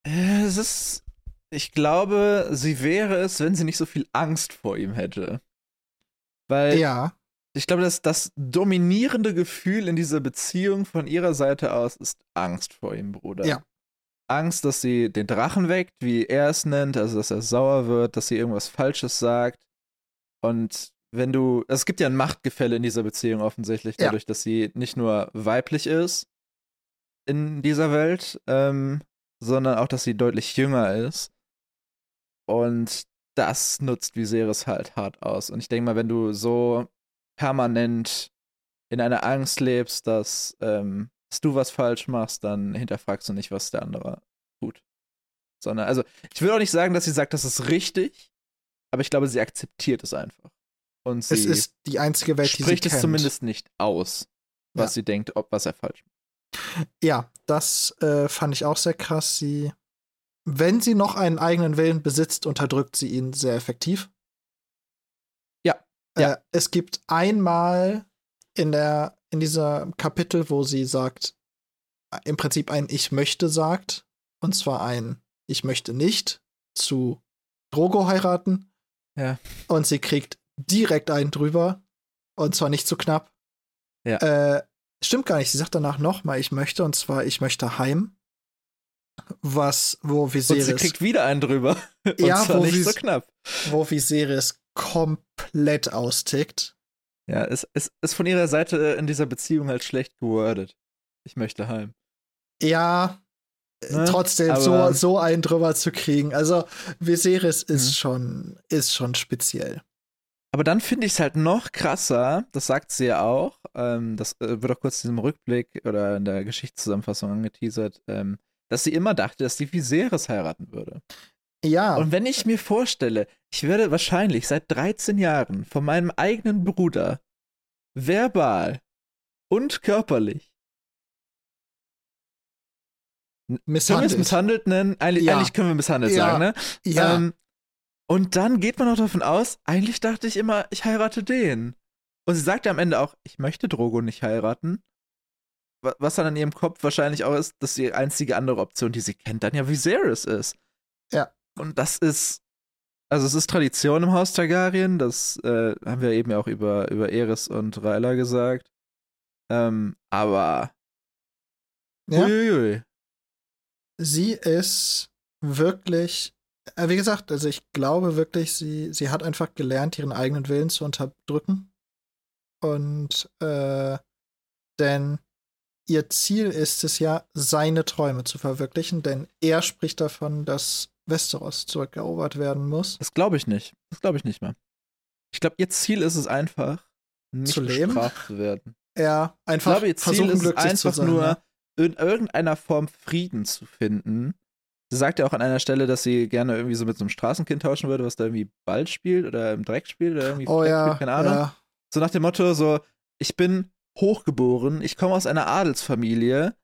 Es ist. Ich glaube, sie wäre es, wenn sie nicht so viel Angst vor ihm hätte. Weil ja. ich glaube, dass das dominierende Gefühl in dieser Beziehung von ihrer Seite aus ist Angst vor ihrem Bruder. Ja. Angst, dass sie den Drachen weckt, wie er es nennt, also dass er sauer wird, dass sie irgendwas Falsches sagt. Und wenn du, also es gibt ja ein Machtgefälle in dieser Beziehung offensichtlich, Ja. dadurch, dass sie nicht nur weiblich ist in dieser Welt, ähm, sondern auch, dass sie deutlich jünger ist. Und das nutzt Viserys halt hart aus. Und ich denke mal, wenn du so permanent in einer Angst lebst, dass, ähm, dass du was falsch machst, dann hinterfragst du nicht, was der andere tut. Sondern, also, ich will auch nicht sagen, dass sie sagt, das ist richtig, aber ich glaube, sie akzeptiert es einfach. Und sie Es ist die einzige Welt, die sie spricht es zumindest nicht aus, was Ja. sie denkt, ob was er falsch macht. Ja, das äh, fand ich auch sehr krass. Sie, wenn sie noch einen eigenen Willen besitzt, unterdrückt sie ihn sehr effektiv. Ja, ja. Äh, es gibt einmal in der in dieser Kapitel, wo sie sagt, äh, im Prinzip ein Ich möchte sagt, und zwar ein Ich möchte nicht zu Drogo heiraten. Ja. Und sie kriegt direkt einen drüber, und zwar nicht zu knapp. Ja. Äh, stimmt gar nicht. Sie sagt danach nochmal, ich möchte, und zwar ich möchte heim. Was, wo Und sie Viserys, kriegt wieder einen drüber. Und Ja, zwar wo nicht so Vis- knapp. wo Viserys komplett austickt. Ja, es, es ist von ihrer Seite in dieser Beziehung halt schlecht gewordet. Ich möchte heim. Ja, äh, Ne? trotzdem so, so einen drüber zu kriegen. Also Viserys ist Mhm. schon, ist schon speziell. Aber dann finde ich es halt noch krasser, das sagt sie ja auch, ähm, das äh, wird auch kurz in diesem Rückblick oder in der Geschichtszusammenfassung angeteasert, ähm, dass sie immer dachte, dass die Viserys heiraten würde. Ja, Und wenn ich mir vorstelle, ich werde wahrscheinlich seit 13 Jahren von meinem eigenen Bruder verbal und körperlich Können wir es misshandelt. misshandelt nennen? Eigentlich, Ja. eigentlich können wir misshandelt Ja. sagen, ne? Ja, Ähm, und dann geht man auch davon aus, eigentlich dachte ich immer, ich heirate den. Und sie sagt ja am Ende auch, ich möchte Drogo nicht heiraten. Wa- Was dann in ihrem Kopf wahrscheinlich auch ist, dass die einzige andere Option, die sie kennt, dann ja Viserys ist. Ja. Und das ist, also es ist Tradition im Haus Targaryen, das äh, haben wir eben ja auch über, über Eris und Rhaella gesagt. Ähm, aber, ja. uiuiui. sie ist wirklich, wie gesagt, also ich glaube wirklich, sie, sie hat einfach gelernt, ihren eigenen Willen zu unterdrücken. Und äh, denn ihr Ziel ist es ja, seine Träume zu verwirklichen, denn er spricht davon, dass Westeros zurückerobert werden muss. Das glaube ich nicht. Das glaube ich nicht mehr. Ich glaube, ihr Ziel ist es einfach, nicht Zu leben? bestraft zu werden. Er Ich einfach glaube, ihr Ziel versuchen, ist es glücklich einfach zu sein. nur, ja. in irgendeiner Form Frieden zu finden. Sie sagt ja auch an einer Stelle, dass sie gerne irgendwie so mit so einem Straßenkind tauschen würde, was da irgendwie Ball spielt oder im Dreck spielt oder irgendwie Oh Dreck ja, spielt, keine Ahnung. ja. So nach dem Motto, so, ich bin hochgeboren, ich komme aus einer Adelsfamilie,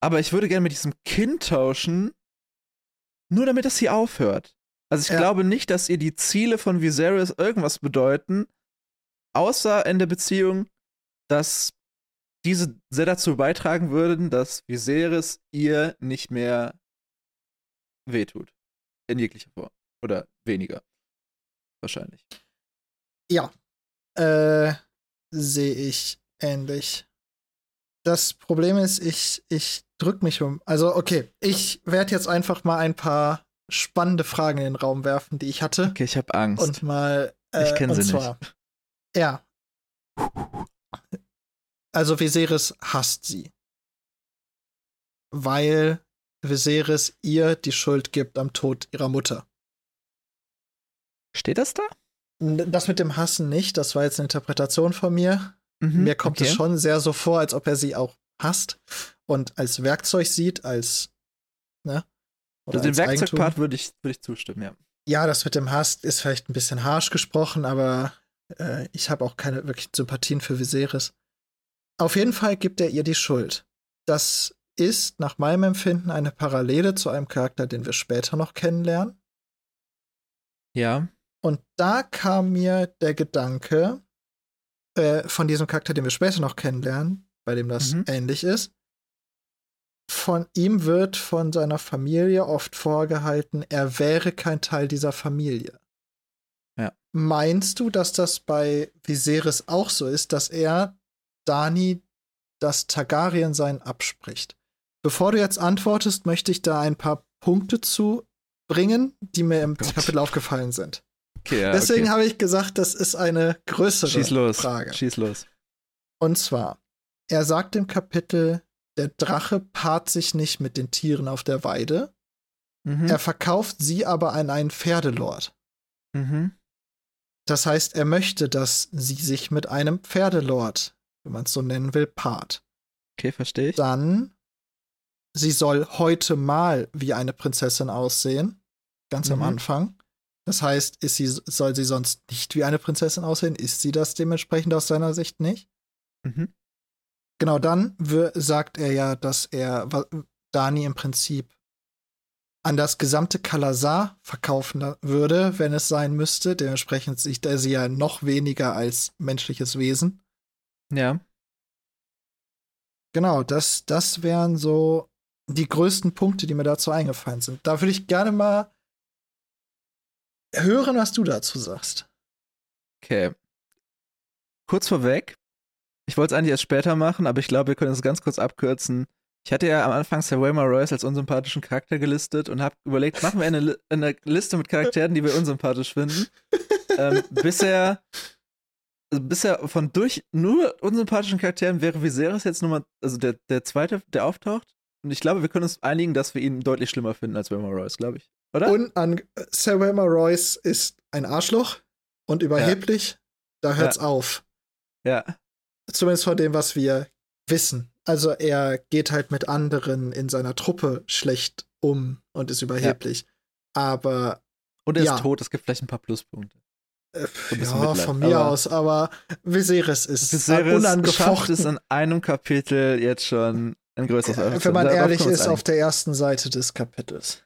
aber ich würde gerne mit diesem Kind tauschen, nur damit das hier aufhört. Also ich Ja. glaube nicht, dass ihr die Ziele von Viserys irgendwas bedeuten, außer in der Beziehung, dass diese sehr dazu beitragen würden, dass Viserys ihr nicht mehr wehtut. In jeglicher Form. Oder weniger. Wahrscheinlich. Ja. Äh, sehe ich ähnlich. Das Problem ist, ich, ich drück mich um. Also, okay, ich werde jetzt einfach mal ein paar spannende Fragen in den Raum werfen, die ich hatte. Okay, ich habe Angst. Und mal. Äh, ich kenne sie zwar, nicht. Ja. Also Viserys hasst sie. Weil Viserys ihr die Schuld gibt am Tod ihrer Mutter. Steht das da? Das mit dem Hassen nicht, das war jetzt eine Interpretation von mir. Mhm, mir kommt okay. es schon sehr so vor, als ob er sie auch hasst und als Werkzeug sieht, als ne? Oder also den Werkzeugpart würde ich, würd ich zustimmen, ja. Ja, das mit dem Hass ist vielleicht ein bisschen harsch gesprochen, aber äh, ich habe auch keine wirklichen Sympathien für Viserys. Auf jeden Fall gibt er ihr die Schuld. Das ist nach meinem Empfinden eine Parallele zu einem Charakter, den wir später noch kennenlernen. Ja. Und da kam mir der Gedanke äh, von diesem Charakter, den wir später noch kennenlernen, bei dem das mhm. ähnlich ist. Von ihm wird von seiner Familie oft vorgehalten, er wäre kein Teil dieser Familie. Ja. Meinst du, dass das bei Viserys auch so ist, dass er Dani das Targaryen-Sein abspricht? Bevor du jetzt antwortest, möchte ich da ein paar Punkte zu bringen, die mir im Gott. Kapitel aufgefallen sind. Okay, ja, Deswegen okay. habe ich gesagt, das ist eine größere Schieß los. Frage. Schieß los. Und zwar, er sagt im Kapitel, der Drache paart sich nicht mit den Tieren auf der Weide. Mhm. Er verkauft sie aber an einen Pferdelord. Mhm. Das heißt, er möchte, dass sie sich mit einem Pferdelord, wenn man es so nennen will, paart. Okay, verstehe ich. Dann, sie soll heute mal wie eine Prinzessin aussehen, ganz mhm. am Anfang. Das heißt, ist sie, soll sie sonst nicht wie eine Prinzessin aussehen? Ist sie das dementsprechend aus seiner Sicht nicht? Mhm. Genau, dann sagt er ja, dass er Dani im Prinzip an das gesamte Kalasar verkaufen würde, wenn es sein müsste. Dementsprechend sieht er sie ja noch weniger als menschliches Wesen. Ja. Genau, das, das wären so die größten Punkte, die mir dazu eingefallen sind. Da würde ich gerne mal hören, was du dazu sagst. Okay. Kurz vorweg, ich wollte es eigentlich erst später machen, aber ich glaube, wir können es ganz kurz abkürzen. Ich hatte ja am Anfang Sir Wilmer Royce als unsympathischen Charakter gelistet und habe überlegt, machen wir eine, eine, Liste mit Charakteren, die wir unsympathisch finden. ähm, bisher, also bisher von durch nur unsympathischen Charakteren wäre Viserys jetzt Nummer, also der, der zweite, der auftaucht. Und ich glaube, wir können uns einigen, dass wir ihn deutlich schlimmer finden als Wilmer Royce, glaube ich. Oder? Und an Sir Wilmer Royce ist ein Arschloch und überheblich. Ja. Da hört's ja. auf. Ja. Zumindest von dem, was wir wissen. Also er geht halt mit anderen in seiner Truppe schlecht um und ist überheblich. Ja. Aber. Und er ja. ist tot, es gibt vielleicht ein paar Pluspunkte. Äh, ja, von mir aber aus, aber Viserys ist Viserys unangefochten. ist in einem Kapitel jetzt schon ein größeres äh, Wenn man ehrlich ist, auf der ersten Seite des Kapitels.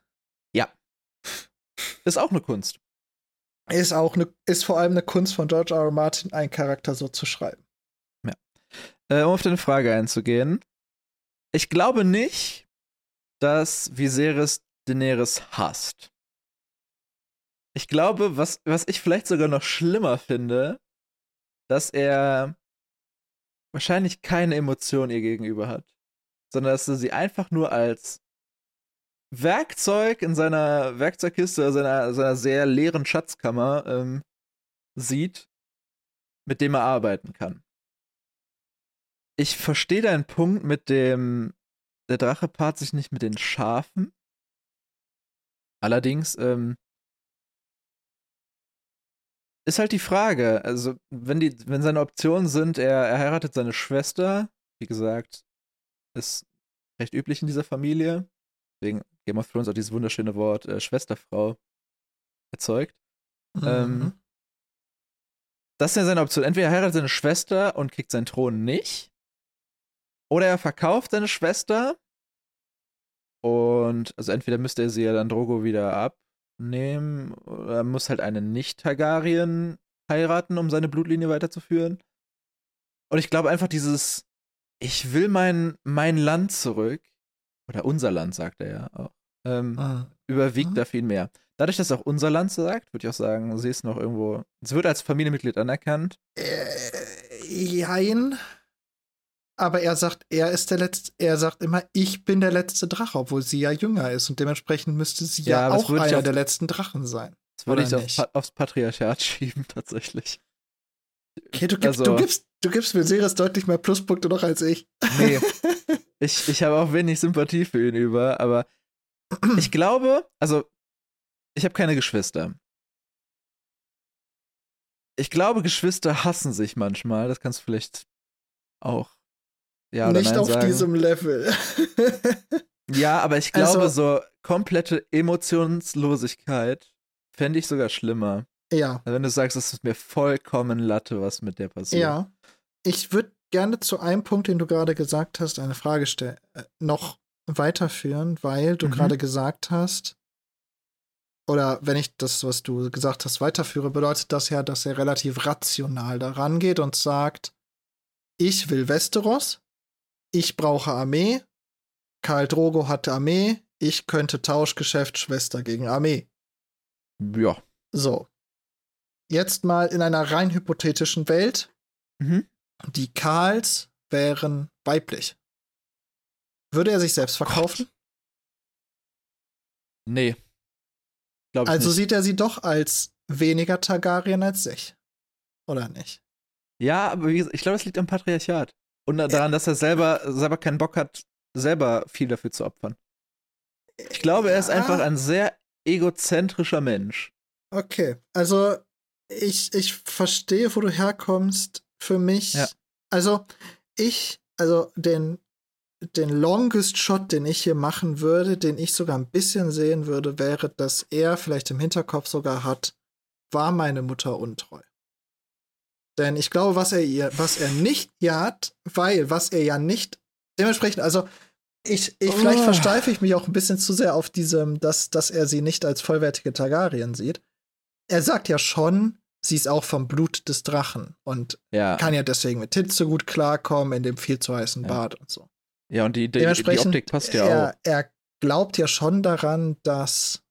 Ja. Ist auch eine Kunst. Ist auch eine, ist vor allem eine Kunst von George R. R. Martin, einen Charakter so zu schreiben. Äh, um auf deine Frage einzugehen. Ich glaube nicht, dass Viserys Daenerys hasst. Ich glaube, was, was ich vielleicht sogar noch schlimmer finde, dass er wahrscheinlich keine Emotion ihr gegenüber hat, sondern dass er sie einfach nur als Werkzeug in seiner Werkzeugkiste, seiner, seiner sehr leeren Schatzkammer ähm, sieht, mit dem er arbeiten kann ich verstehe deinen Punkt mit dem, der Drache paart sich nicht mit den Schafen. Allerdings, ähm, ist halt die Frage, also wenn die, wenn seine Optionen sind, er, er heiratet seine Schwester, wie gesagt, ist recht üblich in dieser Familie, wegen Game of Thrones auch dieses wunderschöne Wort äh, Schwesterfrau erzeugt. Mhm. Ähm, das ist ja seine Option. Entweder er heiratet seine Schwester und kriegt seinen Thron nicht, oder er verkauft seine Schwester und also entweder müsste er sie ja dann Drogo wieder abnehmen oder muss halt eine Nicht-Targaryen heiraten, um seine Blutlinie weiterzuführen. Und ich glaube einfach dieses, ich will mein, mein Land zurück, oder unser Land, sagt er ja auch, ähm, Ah. überwiegt Mhm. da viel mehr. Dadurch, dass auch unser Land sagt, würde ich auch sagen, sie ist noch irgendwo, es wird als Familienmitglied anerkannt. Äh, jein. Aber er sagt, er ist der letzte, er sagt immer, ich bin der letzte Drache, obwohl sie ja jünger ist und dementsprechend müsste sie Ja, ja, auch einer auf- der letzten Drachen sein. Das würde ich auf, aufs Patriarchat schieben, tatsächlich. Okay, du gibst, Also- du gibst, du gibst Viserys deutlich mehr Pluspunkte noch als ich. Nee, ich, ich habe auch wenig Sympathie für ihn über, aber ich glaube, also, ich habe keine Geschwister. Ich glaube, Geschwister hassen sich manchmal. Das kannst du vielleicht auch. Ja, oder Nicht auf sagen. diesem Level. Ja, aber ich glaube, Also- so komplette Emotionslosigkeit fände ich sogar schlimmer. ja, Also wenn du sagst, es ist mir vollkommen Latte, was mit der passiert. ja. Ich würde gerne zu einem Punkt, den du gerade gesagt hast, eine Frage stellen, äh, noch weiterführen, weil du Mhm. gerade gesagt hast, oder wenn ich das, was du gesagt hast, weiterführe, bedeutet das ja, dass er relativ rational daran geht und sagt, ich will Westeros, ich brauche Armee, Karl Drogo hat Armee, ich könnte Tauschgeschäft Schwester gegen Armee. Ja. So. Jetzt mal in einer rein hypothetischen Welt, Mhm. Die Karls wären weiblich. Würde er sich selbst verkaufen? Nee. Glaub ich Also nicht. sieht er sie doch als weniger Targaryen als sich. Oder nicht? Ja, aber gesagt, ich glaube, es liegt am Patriarchat. Und daran, dass er selber, selber keinen Bock hat, selber viel dafür zu opfern. Ich glaube, er ist Ja. einfach ein sehr egozentrischer Mensch. Okay, also ich, ich verstehe, wo du herkommst. Für mich, Ja. also ich, also den, den longest Shot, den ich hier machen würde, den ich sogar ein bisschen sehen würde, wäre, dass er vielleicht im Hinterkopf sogar hat, war meine Mutter untreu. Denn ich glaube, was er ihr, was er nicht hat, weil, was er ja nicht, dementsprechend, also ich, ich vielleicht Oh. versteife ich mich auch ein bisschen zu sehr auf diesem, dass, dass er sie nicht als vollwertige Targaryen sieht. Er sagt ja schon, sie ist auch vom Blut des Drachen und Ja. kann ja deswegen mit Hitze gut klarkommen in dem viel zu heißen Ja. Bad und so. Ja, und die, die, die Optik passt ja er, auch. er glaubt ja schon daran, dass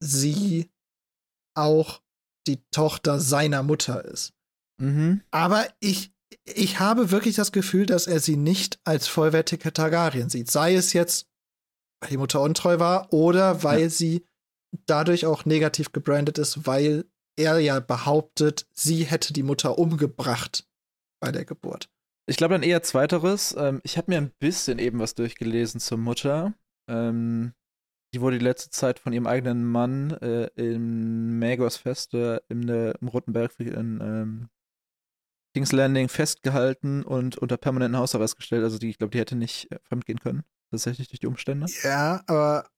sie auch die Tochter seiner Mutter ist. Mhm. Aber ich, ich habe wirklich das Gefühl, dass er sie nicht als vollwertige Targaryen sieht. Sei es jetzt, weil die Mutter untreu war oder weil Ja. sie dadurch auch negativ gebrandet ist, weil er ja behauptet, sie hätte die Mutter umgebracht bei der Geburt. Ich glaube dann eher zweiteres. Ähm, ich habe mir ein bisschen eben was durchgelesen zur Mutter. Ähm, die wurde die letzte Zeit von ihrem eigenen Mann äh, in Magos Feste im, äh, im Roten Berg in ähm, King's Landing festgehalten und unter permanenten Hausarrest gestellt. Also die, ich glaube, die hätte nicht äh, fremdgehen können. Tatsächlich durch die Umstände. Ja, aber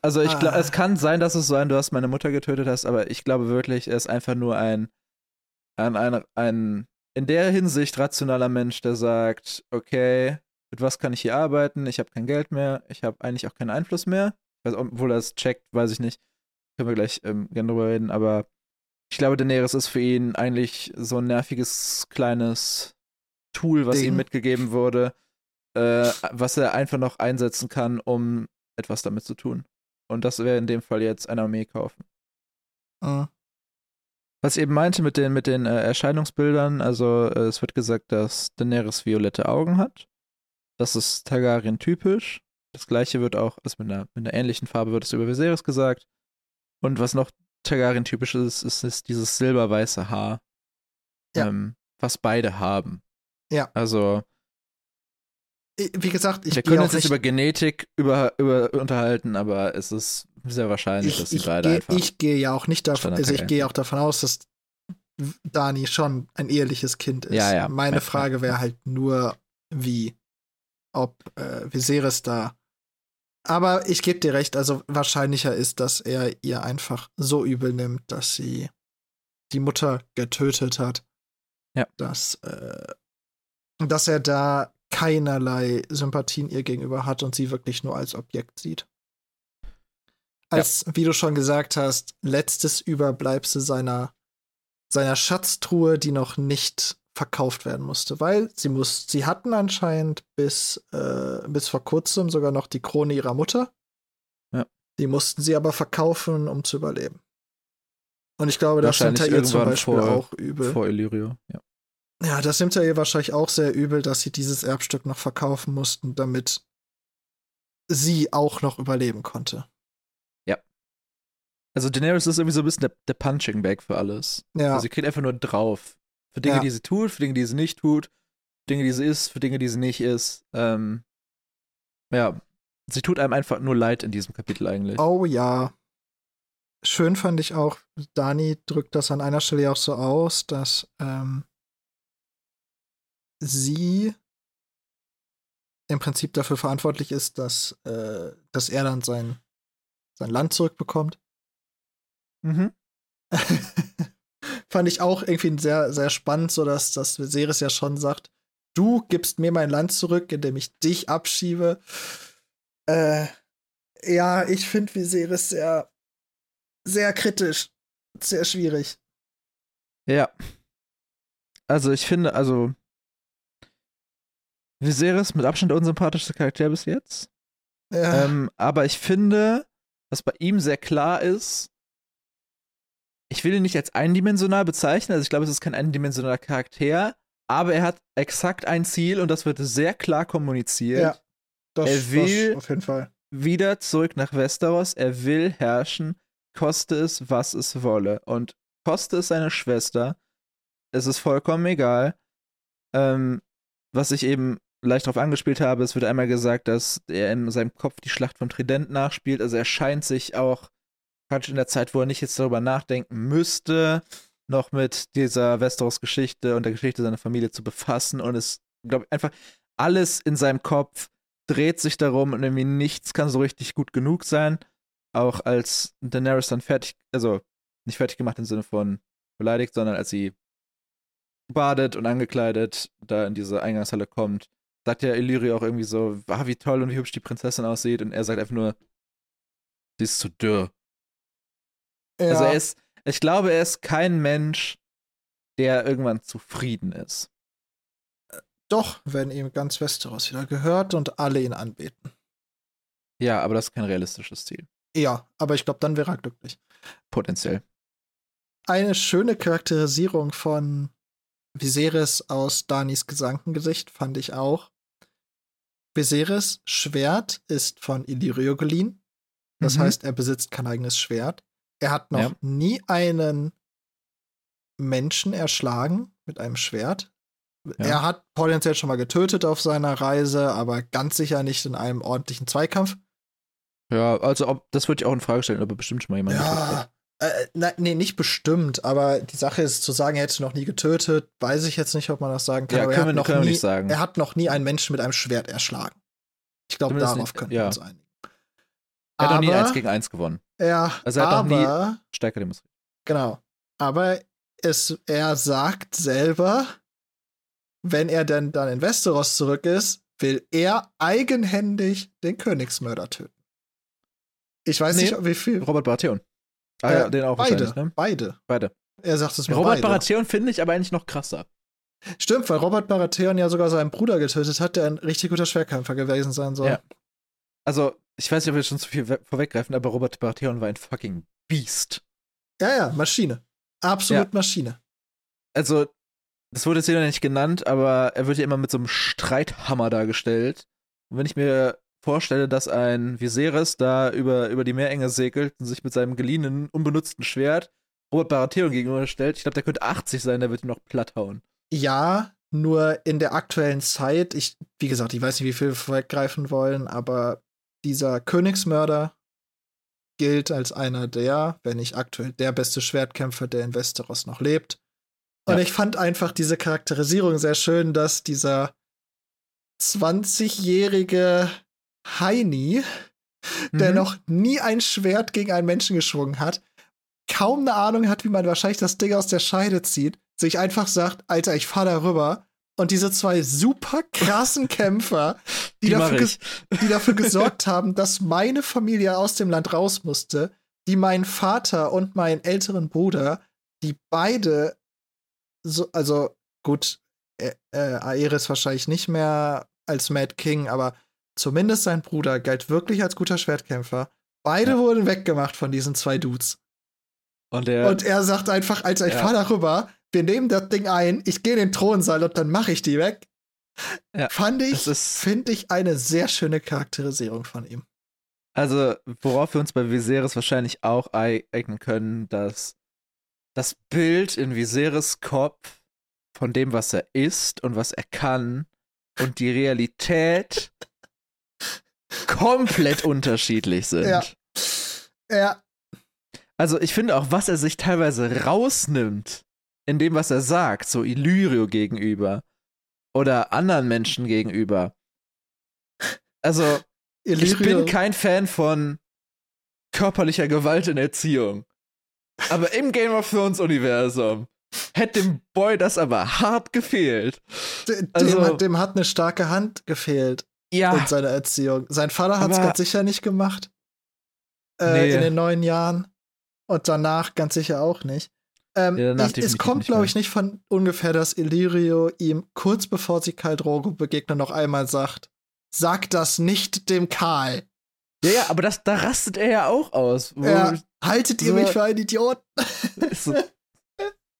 Also ich glaube, Ah. es kann sein, dass es so ein, du hast meine Mutter getötet hast, aber ich glaube wirklich, er ist einfach nur ein, ein, ein, ein in der Hinsicht rationaler Mensch, der sagt, okay, mit was kann ich hier arbeiten? Ich habe kein Geld mehr, ich habe eigentlich auch keinen Einfluss mehr. Weiß, obwohl er es checkt, weiß ich nicht. Können wir gleich ähm, gerne drüber reden, aber ich glaube, Daenerys ist für ihn eigentlich so ein nerviges kleines Tool, was Ding. ihm mitgegeben wurde, äh, was er einfach noch einsetzen kann, um etwas damit zu tun. Und das wäre in dem Fall jetzt eine Armee kaufen. äh, Was ich eben meinte mit den, mit den äh, Erscheinungsbildern, also äh, es wird gesagt, dass Daenerys violette Augen hat. Das ist Targaryen typisch. Das gleiche wird auch, also mit einer, mit einer ähnlichen Farbe wird es über Viserys gesagt. Und was noch Targaryen typisch ist, ist, ist dieses silberweiße Haar. Ja. Ähm, was beide haben. Ja. Also, wie gesagt, ich wir können uns jetzt nicht über Genetik über, über unterhalten, aber es ist sehr wahrscheinlich, dass ich, sie ich, beide gehe, einfach. ich gehe ja auch nicht davon, also ich gehe auch davon aus, dass Dani schon ein eheliches Kind ist. Ja, ja. Meine Ja, Frage wäre halt nur, wie, ob äh, Viserys da. Aber ich gebe dir recht, also wahrscheinlicher ist, dass er ihr einfach so übel nimmt, dass sie die Mutter getötet hat. Ja. Dass, äh, dass er da keinerlei Sympathien ihr gegenüber hat und sie wirklich nur als Objekt sieht. als, wie du schon gesagt hast, letztes Überbleibsel seiner, seiner Schatztruhe, die noch nicht verkauft werden musste, weil sie muss, sie hatten anscheinend bis, äh, bis vor kurzem sogar noch die Krone ihrer Mutter. Ja. Die mussten sie aber verkaufen, um zu überleben. Und ich glaube, das nimmt er ihr zum Beispiel vor, auch übel. Vor Illyrio, ja. Ja, das nimmt er ihr wahrscheinlich auch sehr übel, dass sie dieses Erbstück noch verkaufen mussten, damit sie auch noch überleben konnte. Also Daenerys ist irgendwie so ein bisschen der, der Punching Bag für alles. Ja. Also sie kriegt einfach nur drauf. Für Dinge, Ja. die sie tut, für Dinge, die sie nicht tut, für Dinge, die sie ist, für Dinge, die sie nicht ist. Ähm, ja, sie tut einem einfach nur leid in diesem Kapitel eigentlich. Oh ja. Schön fand ich auch, Dani drückt das an einer Stelle auch so aus, dass ähm, sie im Prinzip dafür verantwortlich ist, dass, äh, dass er dann sein, sein Land zurückbekommt. Mhm. Fand ich auch irgendwie sehr, sehr spannend, so dass, dass Viserys ja schon sagt, du gibst mir mein Land zurück, indem ich dich abschiebe. Äh, ja, ich finde Viserys sehr, sehr kritisch. Sehr schwierig. Ja. Also ich finde, also Viserys mit Abstand der unsympathischste Charakter bis jetzt. Ja, Ähm, aber ich finde, was bei ihm sehr klar ist, ich will ihn nicht als eindimensional bezeichnen, also ich glaube, es ist kein eindimensionaler Charakter, aber er hat exakt ein Ziel und das wird sehr klar kommuniziert. ja das, er will- das auf jeden Fall. Wieder zurück nach Westeros, er will herrschen, koste es, was es wolle. Und koste es seine Schwester, es ist vollkommen egal. Ähm, was ich eben leicht darauf angespielt habe, es wird einmal gesagt, dass er in seinem Kopf die Schlacht von Trident nachspielt. Also er scheint sich auch praktisch in der Zeit, wo er nicht jetzt darüber nachdenken müsste, noch mit dieser Westeros-Geschichte und der Geschichte seiner Familie zu befassen. Und es, glaube ich, einfach alles in seinem Kopf dreht sich darum und irgendwie nichts kann so richtig gut genug sein. Auch als Daenerys dann fertig, also nicht fertig gemacht im Sinne von beleidigt, sondern als sie badet und angekleidet da in diese Eingangshalle kommt, sagt ja Illyrio auch irgendwie so, ah, wie toll und wie hübsch die Prinzessin aussieht. Und er sagt einfach nur, sie ist zu dürr. Ja, Also er ist, ich glaube, er ist kein Mensch, der irgendwann zufrieden ist. doch, wenn ihm ganz Westeros wieder gehört und alle ihn anbeten. Ja, aber das ist kein realistisches Ziel. Ja, aber ich glaube, dann wäre er glücklich. Potenziell. eine schöne Charakterisierung von Viserys aus Danis Gesankengesicht fand ich auch. Viserys Schwert ist von Illyrio geliehen. Das Mhm. heißt, er besitzt kein eigenes Schwert. Er hat noch Ja. nie einen Menschen erschlagen mit einem Schwert. Ja. Er hat potenziell schon mal getötet auf seiner Reise, aber ganz sicher nicht in einem ordentlichen Zweikampf. Ja, also ob, das würde ich auch in Frage stellen, ob er bestimmt schon mal jemanden getötet Ja, hat. Äh, na, nee, nicht bestimmt, aber die Sache ist, zu sagen, er hätte noch nie getötet, weiß ich jetzt nicht, ob man das sagen kann. Ja, aber er können hat wir, noch nie, nicht sagen. Er hat noch nie einen Menschen mit einem Schwert erschlagen. Ich glaube, darauf nicht, können ja. wir uns einigen. Er hat noch nie Aber- eins gegen eins gewonnen. Ja, Also er hat noch nie- aber, Stärker demonstriert. genau. Aber es, er sagt selber, wenn er denn dann in Westeros zurück ist, will er eigenhändig den Königsmörder töten. Ich weiß Nee. nicht, wie viel. Robert Baratheon. Ah Äh, ja, den auch beide, ne? beide. Beide. Er sagt es mal Robert beide. Baratheon finde ich aber eigentlich noch krasser. Stimmt, weil Robert Baratheon ja sogar seinen Bruder getötet hat, der ein richtig guter Schwerkämpfer gewesen sein soll. Ja. Also, ich weiß nicht, ob wir schon zu viel we- vorweggreifen, aber Robert Baratheon war ein fucking Beast. ja, ja, Maschine. Absolut Maschine. Also, das wurde jetzt hier noch nicht genannt, aber er wird ja immer mit so einem Streithammer dargestellt. Und wenn ich mir vorstelle, dass ein Viserys da über, über die Meerenge segelt und sich mit seinem geliehenen, unbenutzten Schwert Robert Baratheon gegenüberstellt, ich glaube, der könnte 80 sein, der wird ihn noch platt hauen. Ja, nur in der aktuellen Zeit, ich, wie gesagt, ich weiß nicht, wie viel wir vorweggreifen wollen, aber dieser Königsmörder gilt als einer der, wenn nicht aktuell der beste Schwertkämpfer, der in Westeros noch lebt. Und Ja. ich fand einfach diese Charakterisierung sehr schön, dass dieser 20-jährige Heini, der Mhm. noch nie ein Schwert gegen einen Menschen geschwungen hat, kaum eine Ahnung hat, wie man wahrscheinlich das Ding aus der Scheide zieht, sich einfach sagt, Alter, ich fahr da rüber und diese zwei super krassen Kämpfer, die, Die dafür, die dafür gesorgt haben, dass meine Familie aus dem Land raus musste, die meinen Vater und meinen älteren Bruder, die beide so, also gut, äh, äh, Aerys wahrscheinlich nicht mehr als Mad King, aber zumindest sein Bruder galt wirklich als guter Schwertkämpfer. Beide Ja. wurden weggemacht von diesen zwei Dudes. Und der, Und er sagt einfach, als ich Ja. fahr darüber, wir nehmen das Ding ein, ich gehe in den Thronsaal und dann mache ich die weg. Ja, Fand ich, finde ich, eine sehr schöne Charakterisierung von ihm. Also, worauf wir uns bei Viserys wahrscheinlich auch eignen können, dass das Bild in Viserys Kopf von dem, was er ist und was er kann und die Realität komplett unterschiedlich sind. Ja. Ja, Also, ich finde auch, was er sich teilweise rausnimmt in dem, was er sagt, so Illyrio gegenüber oder anderen Menschen gegenüber. Also, ich Illyrio, bin kein Fan von körperlicher Gewalt in Erziehung. Aber im Game of Thrones Universum hätte dem Boy das aber hart gefehlt. dem, also- hat, dem hat eine starke Hand gefehlt Ja, in seiner Erziehung. Sein Vater hat es ganz sicher nicht gemacht. Äh, Nee. In den neun Jahren. Und danach ganz sicher auch nicht. Ähm, Ja, ich, es kommt, glaube ich, nicht von ungefähr, dass Illyrio ihm kurz bevor sie Khal Drogo begegnen, noch einmal sagt: Sag das nicht dem Karl. ja, ja, aber das, da rastet er ja auch aus. Ja, haltet ihr so- mich für einen Idioten? so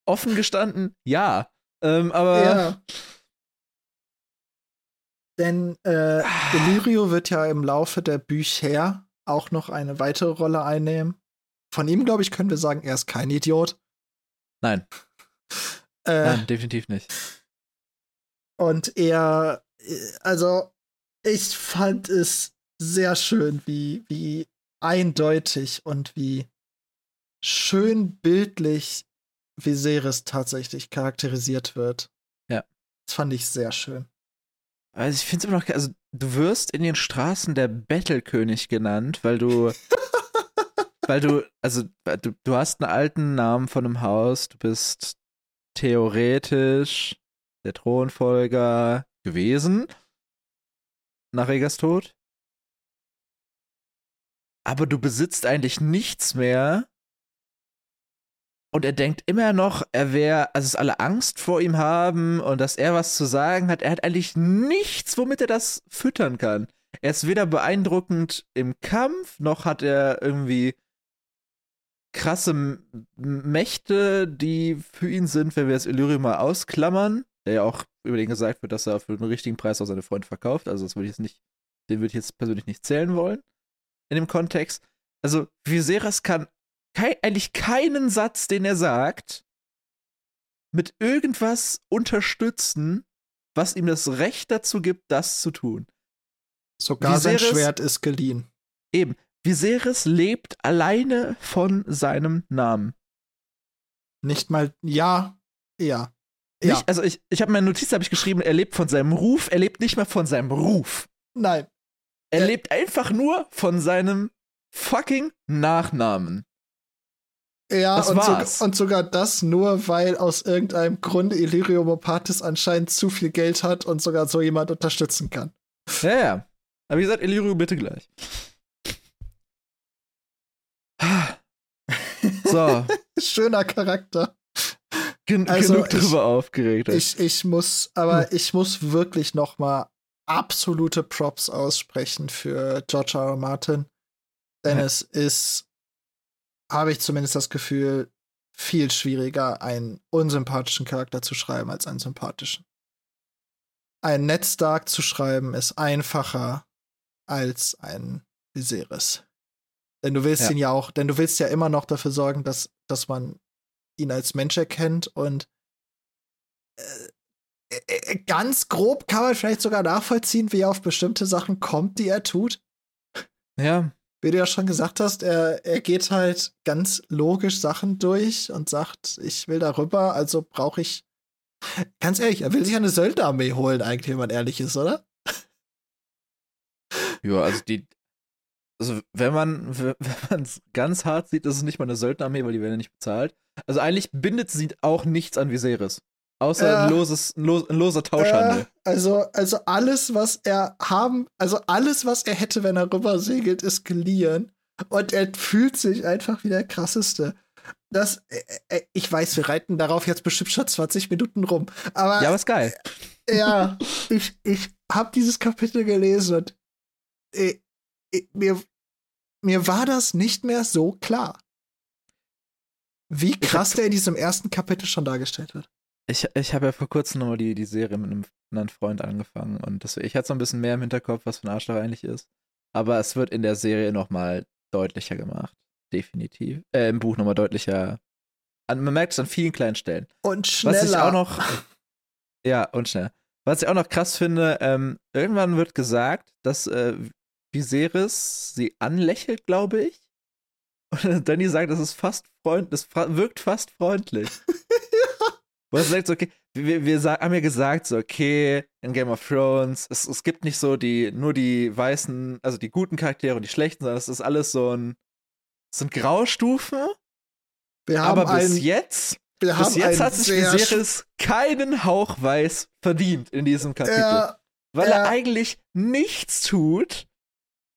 offen gestanden, ja. Ähm, aber Ja. Denn äh, Illyrio wird ja im Laufe der Bücher auch noch eine weitere Rolle einnehmen. Von ihm, glaube ich, können wir sagen, er ist kein Idiot. nein, Äh, nein, definitiv nicht. Und er, also, ich fand es sehr schön, wie, wie eindeutig und wie schön bildlich Viserys tatsächlich charakterisiert wird. Ja. Das fand ich sehr schön. Also ich finde es immer noch, also du wirst in den Straßen der Bettelkönig genannt, weil du, weil du, also du, du hast einen alten Namen von einem Haus, du bist theoretisch der Thronfolger gewesen nach Rhaegas Tod. Aber du besitzt eigentlich nichts mehr. Und er denkt immer noch, er wäre, also dass alle Angst vor ihm haben und dass er was zu sagen hat. Er hat eigentlich nichts, womit er das füttern kann. Er ist weder beeindruckend im Kampf, noch hat er irgendwie krasse Mächte, die für ihn sind, wenn wir jetzt Illyrio mal ausklammern, der ja auch über den gesagt wird, dass er für den richtigen Preis auch seine Freunde verkauft. Also das würde ich jetzt nicht, den würde ich jetzt persönlich nicht zählen wollen in dem Kontext. Also Viserys kann kei eigentlich keinen Satz, den er sagt, mit irgendwas unterstützen, was ihm das Recht dazu gibt, das zu tun. Sogar sein Viserys- Schwert ist geliehen. Eben, Viserys lebt alleine von seinem Namen. Nicht mal, ja, ja. Ja, Nicht, also ich, ich habe meine Notiz habe ich geschrieben, er lebt von seinem Ruf, er lebt nicht mal von seinem Ruf. nein. Er Äh. lebt einfach nur von seinem fucking Nachnamen. Ja, Das und, war's. so, und sogar das nur, weil aus irgendeinem Grund Illyrio Mopatis anscheinend zu viel Geld hat und sogar so jemand unterstützen kann. Ja, ja. Aber wie gesagt, Illyrio bitte gleich. So, Schöner Charakter. gen Also, genug ich- drüber aufgeregt. Ich, ich muss, aber ich muss wirklich noch mal absolute Props aussprechen für George R. R. Martin. Denn Ja. es ist, habe ich zumindest das Gefühl, viel schwieriger, einen unsympathischen Charakter zu schreiben als einen sympathischen. Ein Ned Stark zu schreiben ist einfacher als ein Viserys. Denn du willst Ja. ihn ja auch, denn du willst ja immer noch dafür sorgen, dass, dass man ihn als Mensch erkennt und äh, äh, ganz grob kann man vielleicht sogar nachvollziehen, wie er auf bestimmte Sachen kommt, die er tut. ja, Wie du ja schon gesagt hast, er, er geht halt ganz logisch Sachen durch und sagt, ich will darüber, also brauche ich. Ganz ehrlich, er will sich eine Söldnerarmee holen, eigentlich, wenn man ehrlich ist, oder? ja, also die, also wenn man es ganz hart sieht, ist es nicht mal eine Söldnerarmee, weil die werden ja nicht bezahlt. Also eigentlich bindet sie auch nichts an Viserys. Außer ein, loses, ein, los, ein loser Tauschhandel. Äh, also, also alles, was er haben, also alles, was er hätte, wenn er rüber segelt, ist geliehen. Und er fühlt sich einfach wie der krasseste. Das, äh, äh, ich weiß, wir reiten darauf jetzt bestimmt schon 20 Minuten rum. Aber ja, aber ist geil. ja, ich, ich habe dieses Kapitel gelesen und äh, äh, mir, mir war das nicht mehr so klar. Wie krass der in diesem ersten Kapitel schon dargestellt wird. Ich, ich habe ja vor kurzem nochmal die, die Serie mit einem anderen Freund angefangen und das, ich hatte so ein bisschen mehr im Hinterkopf, was für ein Arschloch eigentlich ist. Aber es wird in der Serie nochmal deutlicher gemacht. Definitiv. Äh, im Buch nochmal deutlicher. An, man merkt es an vielen kleinen Stellen. Und schneller. Was ich auch noch. ja, und schnell. Was ich auch noch krass finde, ähm, irgendwann wird gesagt, dass äh, Viserys sie anlächelt, glaube ich. Und Danny sagt, das ist fast freundlich, das wirkt fast freundlich. Wo er sagt, so, okay, wir, wir haben ja gesagt, so, okay, in Game of Thrones, es, es gibt nicht so die, nur die weißen, also die guten Charaktere und die schlechten, sondern es ist alles so ein, es sind Graustufen, wir haben aber bis jetzt bis jetzt hat sich Viserys keinen Hauch weiß verdient in diesem Kapitel. Ja, weil ja. er eigentlich nichts tut.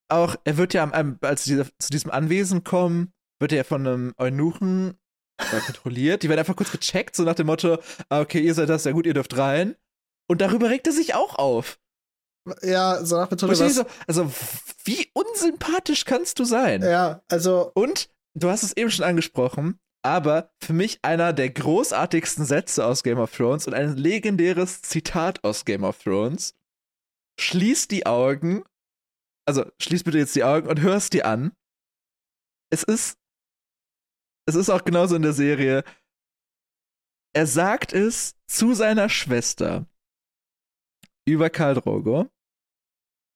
Auch, er wird ja, am- als sie zu diesem Anwesen kommen, wird er von einem Eunuchen äh, kontrolliert. Die werden einfach kurz gecheckt, so nach dem Motto: ah, Okay, ihr seid das, ja gut, ihr dürft rein. Und darüber regt er sich auch auf. ja, so nach denke was. so, also, wie unsympathisch kannst du sein? Ja, also, Und du hast es eben schon angesprochen, aber für mich einer der großartigsten Sätze aus Game of Thrones und ein legendäres Zitat aus Game of Thrones. Schließ die Augen, also schließ bitte jetzt die Augen und hörst die an. Es ist, es ist auch genauso in der Serie. Er sagt es zu seiner Schwester über Karl Drogo.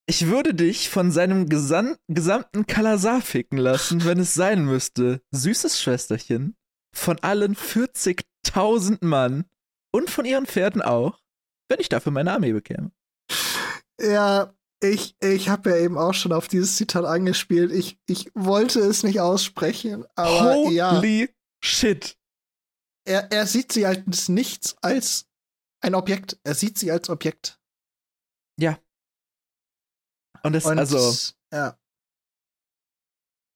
Ich würde dich von seinem gesan gesamten Kalasar ficken lassen, wenn es sein müsste. Süßes Schwesterchen. Von allen 40.000 Mann und von ihren Pferden auch, wenn ich dafür meine Armee bekäme. ja, ich, ich habe ja eben auch schon auf dieses Zitat angespielt. Ich, ich wollte es nicht aussprechen, aber Holy ja, shit. er, er sieht sie als nichts als ein Objekt. Er sieht sie als Objekt. Und das, Und also, ja,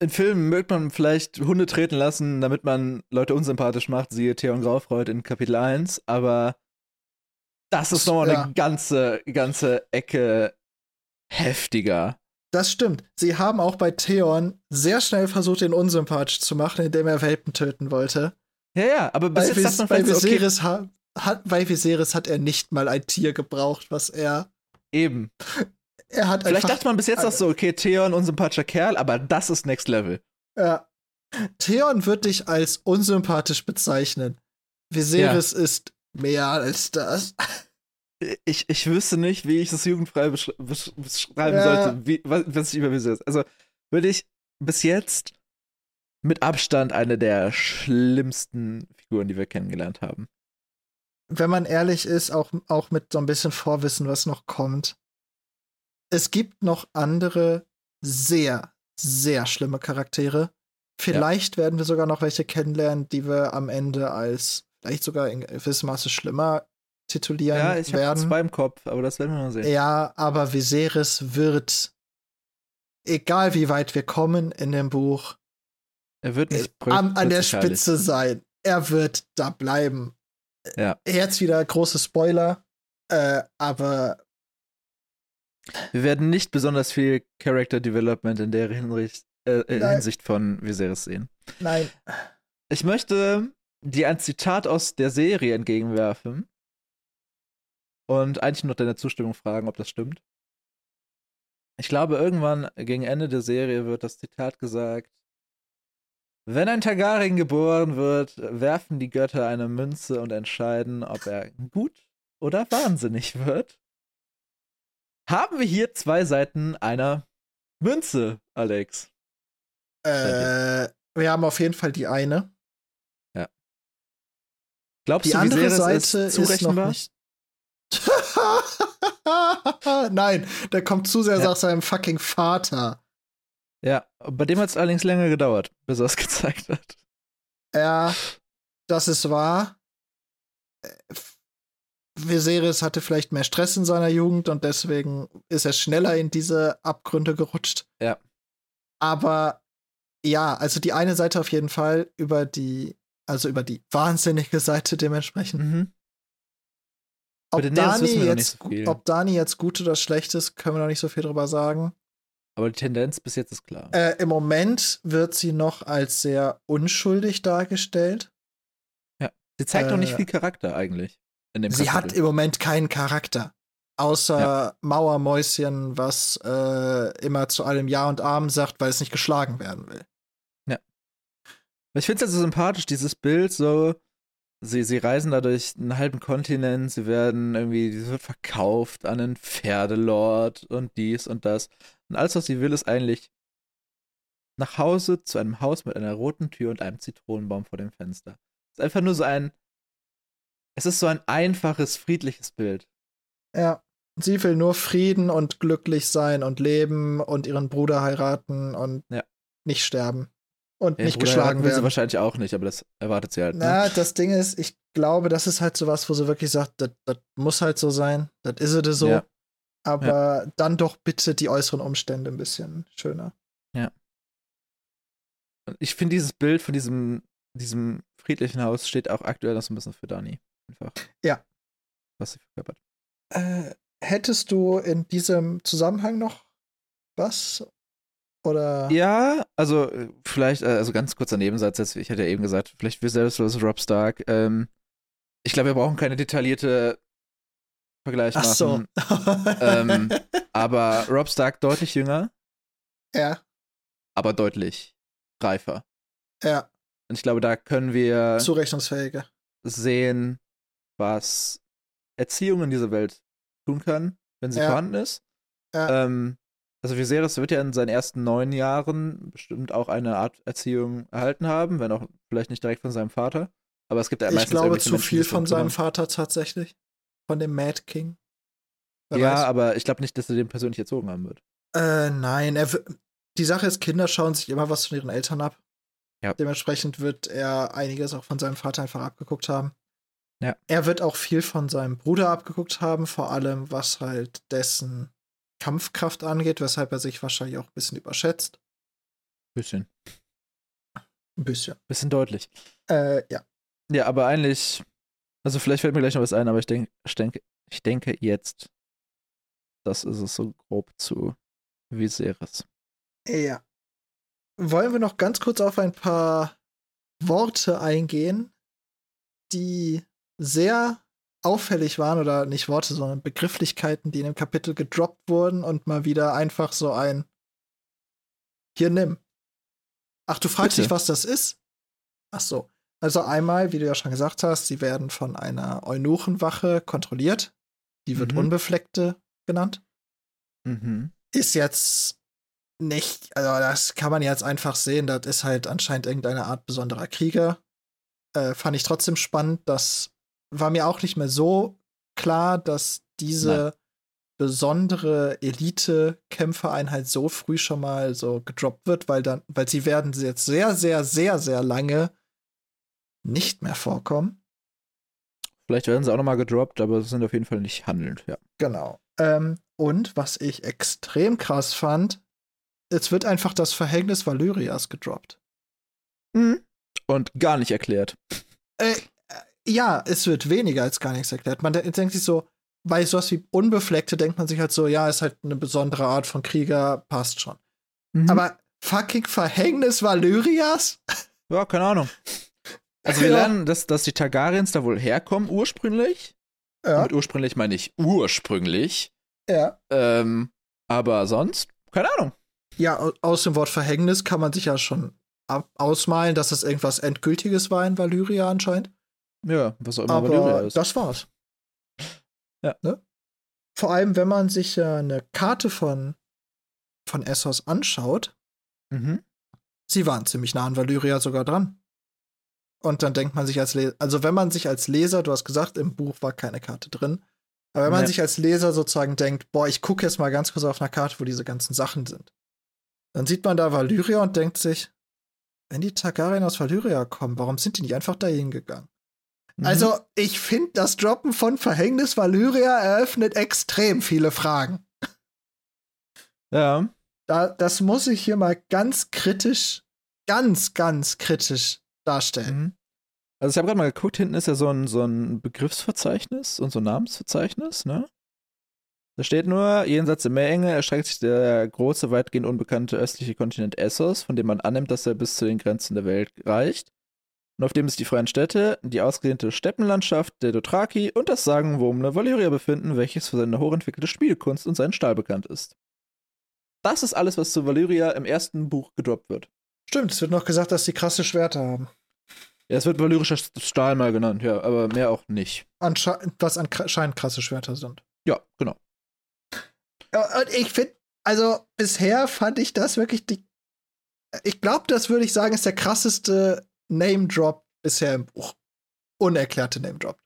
in Filmen mögt man vielleicht Hunde treten lassen, damit man Leute unsympathisch macht, siehe Theon Graufreud in Kapitel 1, aber das ist nochmal Ja. eine ganze, ganze Ecke heftiger. das stimmt. Sie haben auch bei Theon sehr schnell versucht, ihn unsympathisch zu machen, indem er Welpen töten wollte. Ja, ja, aber bis Bei, jetzt sagt man bei, so, okay, Viserys ha hat, bei Viserys hat er nicht mal ein Tier gebraucht, was er. eben. Er hat Vielleicht dachte man bis jetzt auch so, okay, Theon, unsympathischer Kerl, aber das ist Next Level. Ja. Theon wird dich als unsympathisch bezeichnen. Viserys ist mehr als das. Ich, ich wüsste nicht, wie ich das jugendfrei besch besch beschreiben Ja. sollte, wie, was, was ich über Viserys. Also, würde ich bis jetzt mit Abstand eine der schlimmsten Figuren, die wir kennengelernt haben. Wenn man ehrlich ist, auch, auch mit so ein bisschen Vorwissen, was noch kommt. Es gibt noch andere sehr, sehr schlimme Charaktere. Vielleicht werden wir sogar noch welche kennenlernen, die wir am Ende als vielleicht sogar in gewissem Maße schlimmer titulieren Ja, ich werden. zwei im Kopf, aber das werden wir mal sehen. Ja, aber Viserys wird, egal wie weit wir kommen in dem Buch, Er wird nicht an, an der. Spitze sein. Er wird da bleiben. Ja. Jetzt wieder große Spoiler, äh, aber Wir werden nicht besonders viel Character Development in der Hinricht, äh, äh. Hinsicht von Viserys sehen. nein. Ich möchte dir ein Zitat aus der Serie entgegenwerfen und eigentlich nur deine Zustimmung fragen, ob das stimmt. Ich glaube, irgendwann gegen Ende der Serie wird das Zitat gesagt: Wenn ein Targaryen geboren wird, werfen die Götter eine Münze und entscheiden, ob er gut oder wahnsinnig wird. Haben wir hier zwei Seiten einer Münze, Alex? Äh, wir haben auf jeden Fall die eine. Glaubst Die du, andere Viserys Seite ist ist noch nicht. Nein, der kommt zu sehr Ja. nach seinem fucking Vater. Ja, bei dem hat es allerdings länger gedauert, bis er es gezeigt hat. Ja, das ist wahr. Äh, Viserys hatte vielleicht mehr Stress in seiner Jugend und deswegen ist er schneller in diese Abgründe gerutscht. Ja. Aber ja, also die eine Seite auf jeden Fall über die, also über die wahnsinnige Seite dementsprechend. Mhm. Ob Dani, jetzt, so ob Dani jetzt gut oder schlecht ist, können wir noch nicht so viel drüber sagen. Aber die Tendenz bis jetzt ist klar. Äh, Im Moment wird sie noch als sehr unschuldig dargestellt. Sie zeigt doch nicht äh, viel Charakter eigentlich. Sie hat Kapitel. im Moment keinen Charakter. Außer Ja. Mauermäuschen, was äh, immer zu allem Ja und Amen sagt, weil es nicht geschlagen werden will. Ich finde es also sympathisch, dieses Bild so. Sie, sie reisen da durch einen halben Kontinent, sie werden irgendwie, sie wird verkauft an einen Pferdelord und dies und das. Und alles, was sie will, ist eigentlich nach Hause zu einem Haus mit einer roten Tür und einem Zitronenbaum vor dem Fenster. Es ist einfach nur so ein. Es ist so ein einfaches, friedliches Bild. Ja. Sie will nur Frieden und glücklich sein und leben und ihren Bruder heiraten und Ja. nicht sterben. Und Den nicht Bruder geschlagen will sie werden. wahrscheinlich auch nicht, aber das erwartet sie halt. Ne? Na, das Ding ist, ich glaube, das ist halt so was, wo sie wirklich sagt, das muss halt so sein, das ist es so. Ja. Aber dann doch bitte die äußeren Umstände ein bisschen schöner. Und ich finde dieses Bild von diesem, diesem friedlichen Haus steht auch aktuell noch so ein bisschen für Dani. Einfach. Ja. Was sie verkörpert. Äh, hättest du in diesem Zusammenhang noch was? Oder? Ja, also äh, vielleicht, äh, also ganz kurzer Nebensatz jetzt, ich hatte ja eben gesagt, vielleicht wir selbst versus Rob Stark. Ähm, ich glaube, wir brauchen keine detaillierte Vergleich Ach so. machen. Ähm, aber Rob Stark deutlich jünger, ja, aber deutlich reifer. ja, Und ich glaube, da können wir zurechnungsfähige. sehen, was Erziehung in dieser Welt tun kann, wenn sie Ja. vorhanden ist. Ja. Ähm, also Viserys wird ja in seinen ersten neun Jahren bestimmt auch eine Art Erziehung erhalten haben, wenn auch vielleicht nicht direkt von seinem Vater. Aber es gibt ja Ich meistens glaube irgendwelche zu Menschen, viel von seinem. Vater tatsächlich. Von dem Mad King. Wer Ja, weiß. aber ich glaube nicht, dass er den persönlich erzogen haben wird. Äh, nein, er die Sache ist, Kinder schauen sich immer was von ihren Eltern ab. Ja. Dementsprechend wird er einiges auch von seinem Vater einfach abgeguckt haben. Ja. Er wird auch viel von seinem Bruder abgeguckt haben, vor allem was halt dessen Kampfkraft angeht, weshalb er sich wahrscheinlich auch ein bisschen überschätzt. Bisschen. Ein bisschen. Bisschen deutlich. Äh, ja. Ja, aber eigentlich, also vielleicht fällt mir gleich noch was ein, aber ich, denk, ich, denke, ich denke jetzt, das ist es so grob zu Viserys. Ja. Wollen wir noch ganz kurz auf ein paar Worte eingehen, die sehr auffällig waren oder nicht Worte, sondern Begrifflichkeiten, die in dem Kapitel gedroppt wurden und mal wieder einfach so ein Hier nimm. Ach, du fragst Bitte. dich, was das ist? Ach so. Also einmal, wie du ja schon gesagt hast, sie werden von einer Eunuchenwache kontrolliert. Die wird Mhm. Unbefleckte genannt Mhm. ist jetzt nicht, also das kann man jetzt einfach sehen, das ist halt anscheinend irgendeine Art besonderer Krieger. Äh, fand ich trotzdem spannend, das war mir auch nicht mehr so klar, dass diese besondere Elite-Kämpfereinheit so früh schon mal so gedroppt wird, weil dann, weil sie werden jetzt sehr, sehr, sehr, sehr lange nicht mehr vorkommen. Vielleicht werden sie auch nochmal gedroppt, aber sie sind auf jeden Fall nicht handelnd, ja. Genau. Ähm, und was ich extrem krass fand, es wird einfach das Verhängnis Valyrias gedroppt. Und gar nicht erklärt. Äh, ja, es wird weniger als gar nichts erklärt. Man de denkt sich so, bei sowas wie Unbefleckte denkt man sich halt so, ja, ist halt eine besondere Art von Krieger, passt schon. Mhm. Aber fucking Verhängnis Valyrias? Ja, keine Ahnung. Also wir Ja. lernen, dass, dass die Targaryens da wohl herkommen ursprünglich. Ja, Mit ursprünglich meine ich ursprünglich. ja. Ähm, aber sonst, keine Ahnung. Ja, au- aus dem Wort Verhängnis kann man sich ja schon ausmalen, dass das irgendwas Endgültiges war in Valyria anscheinend. Ja, was auch immer Valyria Aber ist. das war's. Ja. Ne? Vor allem, wenn man sich ja eine Karte von, von Essos anschaut, Mhm. sie waren ziemlich nah an Valyria sogar dran. Und dann denkt man sich als Leser, also wenn man sich als Leser, du hast gesagt, im Buch war keine Karte drin, aber wenn man Ja. sich als Leser sozusagen denkt, boah, ich gucke jetzt mal ganz kurz auf einer Karte, wo diese ganzen Sachen sind, dann sieht man da Valyria und denkt sich, wenn die Targaryen aus Valyria kommen, warum sind die nicht einfach dahin gegangen? Mhm. Also, ich finde, das Droppen von Verhängnis Valyria eröffnet extrem viele Fragen. Ja. Da, das muss ich hier mal ganz kritisch, ganz, ganz kritisch darstellen. Mhm. Also ich habe gerade mal geguckt, hinten ist ja so ein, so ein Begriffsverzeichnis und so ein Namensverzeichnis, ne? Da steht nur, jenseits der Meerenge erstreckt sich der große, weitgehend unbekannte östliche Kontinent Essos, von dem man annimmt, dass er bis zu den Grenzen der Welt reicht. Und auf dem sich die freien Städte, die ausgedehnte Steppenlandschaft der Dothraki und das sagenwobene Valyria befinden, welches für seine hochentwickelte Spielkunst und seinen Stahl bekannt ist. Das ist alles, was zu Valyria im ersten Buch gedroppt wird. Stimmt, es wird noch gesagt, dass sie krasse Schwerter haben. Ja, es wird valyrischer Stahl mal genannt, ja, aber mehr auch nicht. Ansche was anscheinend krasse Schwerter sind. Ja, genau. Und ich finde, also bisher fand ich das wirklich die. Ich glaube, das würde ich sagen, ist der krasseste Name Drop bisher im Buch. Unerklärte Name Drop.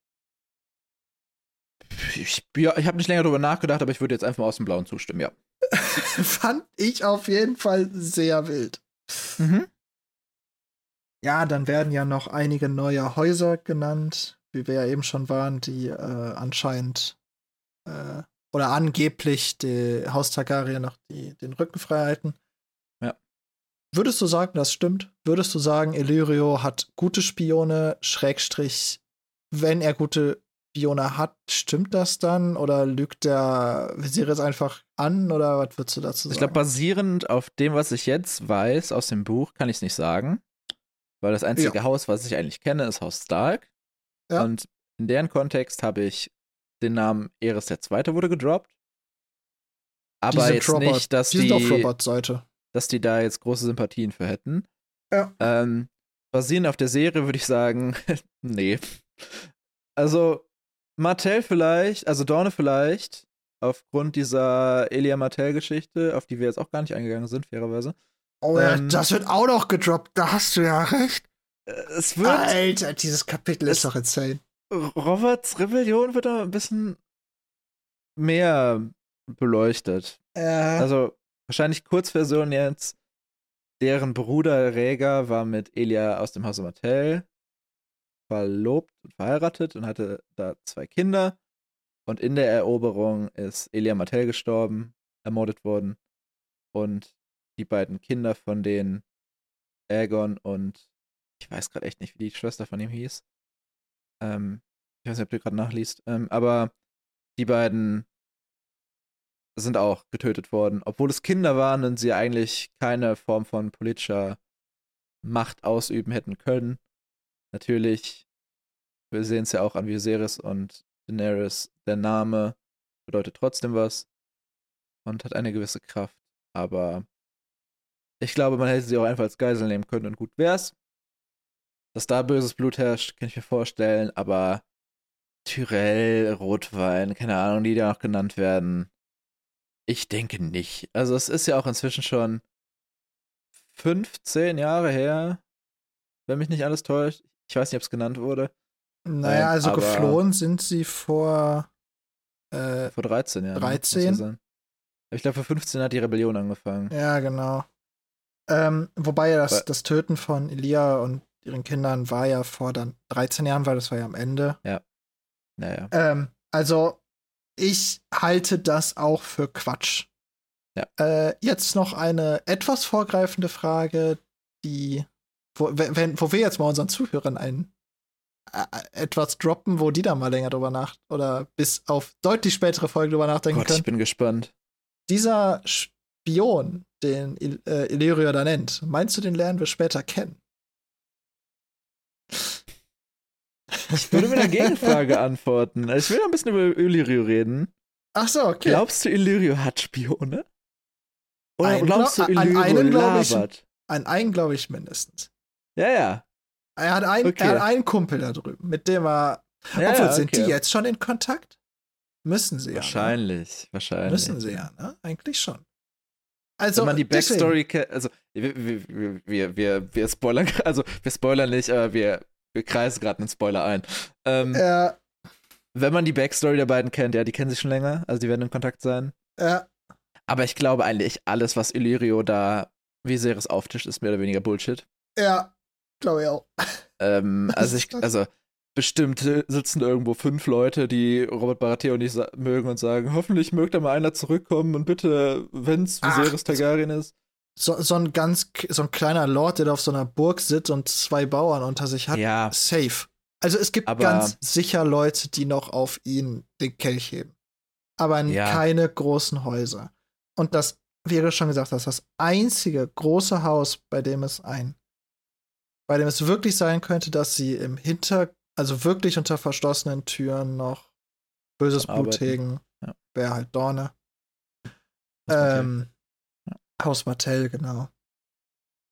Ich, ja, ich habe nicht länger darüber nachgedacht, aber ich würde jetzt einfach mal aus dem Blauen zustimmen, ja. fand ich auf jeden Fall sehr wild. Mhm. Ja, dann werden ja noch einige neue Häuser genannt, wie wir ja eben schon waren, die äh, anscheinend äh, oder angeblich die Haus Targaryen noch die, den Rücken frei halten. Würdest du sagen, das stimmt? Würdest du sagen, Illyrio hat gute Spione, Schrägstrich, wenn er gute Spione hat, stimmt das dann? Oder lügt der Viserys einfach an? Oder was würdest du dazu sagen? Ich glaube, basierend auf dem, was ich jetzt weiß aus dem Buch, kann ich es nicht sagen. Weil das einzige ja. Haus, was ich eigentlich kenne, ist Haus Stark. Ja. Und in deren Kontext habe ich den Namen Eris der Zweite wurde gedroppt. Aber jetzt Robert, nicht, dass die, die dass die da jetzt große Sympathien für hätten. Ja. Ähm, basierend auf der Serie würde ich sagen, nee. Also, Martell vielleicht, also Dorne vielleicht, aufgrund dieser Elia Martell-Geschichte, auf die wir jetzt auch gar nicht eingegangen sind, fairerweise. Oh ja, ähm, das wird auch noch gedroppt, da hast du ja recht. Äh, es wird. Alter, dieses Kapitel ist doch insane. Roberts Rebellion wird da ein bisschen mehr beleuchtet. Ja. Also, wahrscheinlich Kurzversion jetzt. Deren Bruder Rhaegar war mit Elia aus dem Hause Martell verlobt und verheiratet und hatte da zwei Kinder. Und in der Eroberung ist Elia Martell gestorben, ermordet worden. Und die beiden Kinder von denen, Aegon und ich weiß gerade echt nicht, wie die Schwester von ihm hieß. Ähm, ich weiß nicht, ob du gerade nachliest. Ähm, aber die beiden sind auch getötet worden, obwohl es Kinder waren und sie eigentlich keine Form von politischer Macht ausüben hätten können. Natürlich, wir sehen es ja auch an Viserys und Daenerys, der Name bedeutet trotzdem was und hat eine gewisse Kraft, aber ich glaube, man hätte sie auch einfach als Geisel nehmen können und gut wär's. Dass da böses Blut herrscht, kann ich mir vorstellen, aber Tyrell, Rotwein, keine Ahnung, die da noch genannt werden. Ich denke nicht. Also es ist ja auch inzwischen schon 15 Jahre her, wenn mich nicht alles täuscht. Ich weiß nicht, ob es genannt wurde. Naja, ähm, also geflohen sind sie vor äh, vor 13 Jahren. 13? Ich glaube, vor 15 hat die Rebellion angefangen. Ja, genau. Ähm, wobei das, das Töten von Elia und ihren Kindern war ja vor dann 13 Jahren, weil das war ja am Ende. Ja. Naja. Ähm, also, ich halte das auch für Quatsch. Ja. Äh, jetzt noch eine etwas vorgreifende Frage, die, wo, wenn, wo wir jetzt mal unseren Zuhörern ein äh, etwas droppen, wo die da mal länger drüber nach oder bis auf deutlich spätere Folgen drüber nachdenken Gott, können. Ich bin gespannt. Dieser Spion, den Il äh, Illyrio da nennt, meinst du, den lernen wir später kennen? Ich würde mit einer Gegenfrage antworten. Ich will ein bisschen über Illyrio reden. Ach so, okay. Glaubst du, Illyrio hat Spione? Oder einen glaubst du, Illyrio an einen labert? Ich, an einen glaube ich mindestens. Ja, ja. Er hat, einen, okay. er hat einen Kumpel da drüben, mit dem er. Ja, obwohl, ja, sind die jetzt schon in Kontakt? Müssen sie wahrscheinlich, ja. Ne? Wahrscheinlich. Müssen sie ja, ne? Eigentlich schon. Also, Wenn man die Backstory kennt, also wir, wir, wir, wir, wir spoilern, also wir spoilern nicht, aber wir, wir kreisen gerade einen Spoiler ein. Ähm, ja. Wenn man die Backstory der beiden kennt, ja, die kennen sich schon länger, also die werden in Kontakt sein. Ja. Aber ich glaube eigentlich, alles, was Illyrio da Viserys auftischt, ist mehr oder weniger Bullshit. Ja, glaube ich auch. Ähm, also ich, also bestimmt sitzen irgendwo fünf Leute, die Robert Baratheon nicht mögen und sagen, hoffentlich mögt da mal einer zurückkommen und bitte, wenn's Viserys Targaryen ist. So, so ein ganz, so ein kleiner Lord, der da auf so einer Burg sitzt und zwei Bauern unter sich hat. Ja. Safe. Also es gibt Aber- ganz sicher Leute, die noch auf ihn den Kelch heben. Aber Ja. keine großen Häuser. Und das, du schon gesagt hast, das einzige große Haus, bei dem es ein, bei dem es wirklich sein könnte, dass sie im Hinter, also wirklich unter verschlossenen Türen noch böses Blut hegen, Ja. wäre halt Dorne. Ähm, Haus Martell, genau.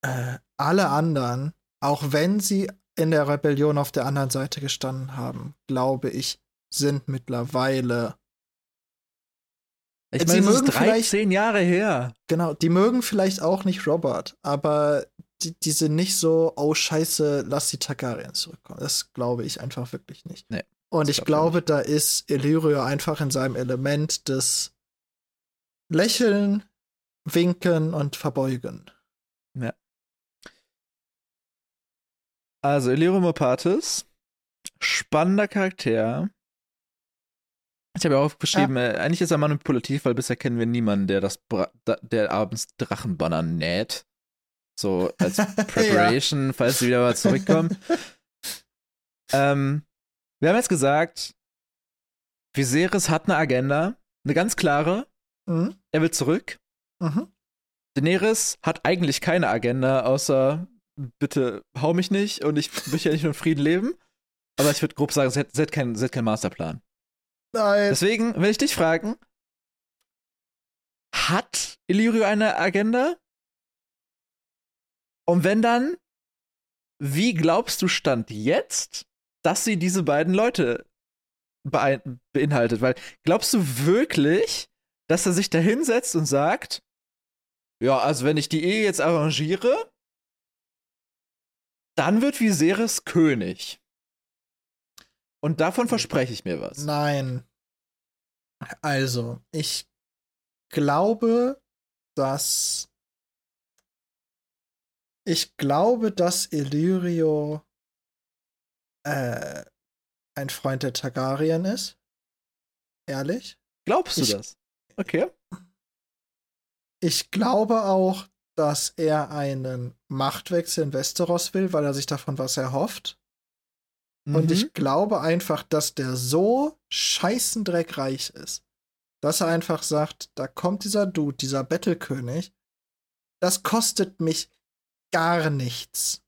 Äh, alle anderen, auch wenn sie in der Rebellion auf der anderen Seite gestanden haben, glaube ich, sind mittlerweile, Ich Sie meine, es mögen ist vielleicht- 13 Jahre her. genau, die mögen vielleicht auch nicht Robert, aber die, die sind nicht so, oh Scheiße, lass die Targaryens zurückkommen. Das glaube ich einfach wirklich nicht. Nee, Und ich glaub ich glaube, da ist Illyrio einfach in seinem Element des Lächeln, Winken und Verbeugen. Also, Illyrio Mopatis, spannender Charakter. Ich habe ja auch aufgeschrieben, äh, eigentlich ist er manipulativ, weil bisher kennen wir niemanden, der das Bra der abends Drachenbanner näht. So als Preparation, falls sie wieder mal zurückkommen. ähm, wir haben jetzt gesagt, Viserys hat eine Agenda, eine ganz klare. Mhm. Er will zurück. Mhm. Daenerys hat eigentlich keine Agenda, außer bitte hau mich nicht und ich möchte ja nicht nur in Frieden leben. Aber ich würde grob sagen, sie hat, sie, hat keinen, sie hat keinen Masterplan. Nein. Deswegen will ich dich fragen: Hat Illyrio eine Agenda? Und wenn dann, wie glaubst du Stand jetzt, dass sie diese beiden Leute beinhaltet? Weil glaubst du wirklich, dass er sich da hinsetzt und sagt, ja, also wenn ich die Ehe jetzt arrangiere, dann wird Viserys König. Und davon verspreche ich mir was. Nein. Also, ich glaube, dass. Ich glaube, dass Illyrio äh, ein Freund der Targaryen ist. Ehrlich. Glaubst du Ich- das? Okay. Ich glaube auch, dass er einen Machtwechsel in Westeros will, weil er sich davon was erhofft. Und Mhm. ich glaube einfach, dass der so scheißendreckreich ist, dass er einfach sagt, da kommt dieser Dude, dieser Bettelkönig, das kostet mich gar nichts,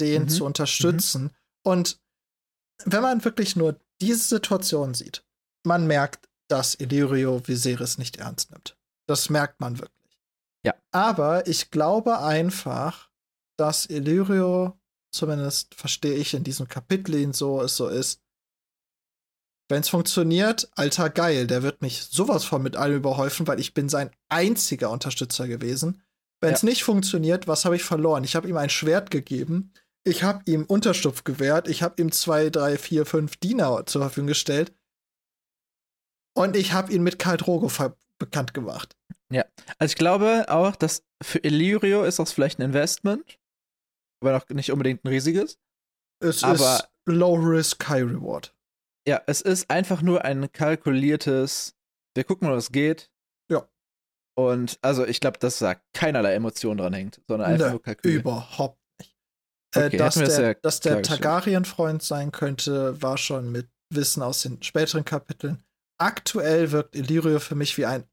den Mhm. zu unterstützen. Und wenn man wirklich nur diese Situation sieht, man merkt, dass Illyrio Viserys nicht ernst nimmt. Das merkt man wirklich. Ja. Aber ich glaube einfach, dass Illyrio zumindest verstehe ich in diesem Kapitel ihn so, es so ist. Wenn es funktioniert, alter geil, der wird mich sowas von mit allem überhäufen, weil ich bin sein einziger Unterstützer gewesen. Wenn es Ja. nicht funktioniert, was habe ich verloren? Ich habe ihm ein Schwert gegeben, ich habe ihm Unterstupf gewährt, ich habe ihm zwei, drei, vier, fünf Diener zur Verfügung gestellt und ich habe ihn mit Karl Drogo bekannt gemacht. Also ich glaube auch, dass für Illyrio ist das vielleicht ein Investment, aber noch nicht unbedingt ein riesiges. Es Aber- ist Low Risk, High Reward. Ja, es ist einfach nur ein kalkuliertes, wir gucken mal, was geht. Ja. Und also ich glaube, dass da keinerlei Emotion dran hängt, sondern einfach Nö, nur kalkuliert. Überhaupt nicht. Äh, Okay, dass hätten wir das der, ja dass der. Targaryen-Freund sein könnte, war schon mit Wissen aus den späteren Kapiteln. Aktuell wirkt Illyrio für mich wie ein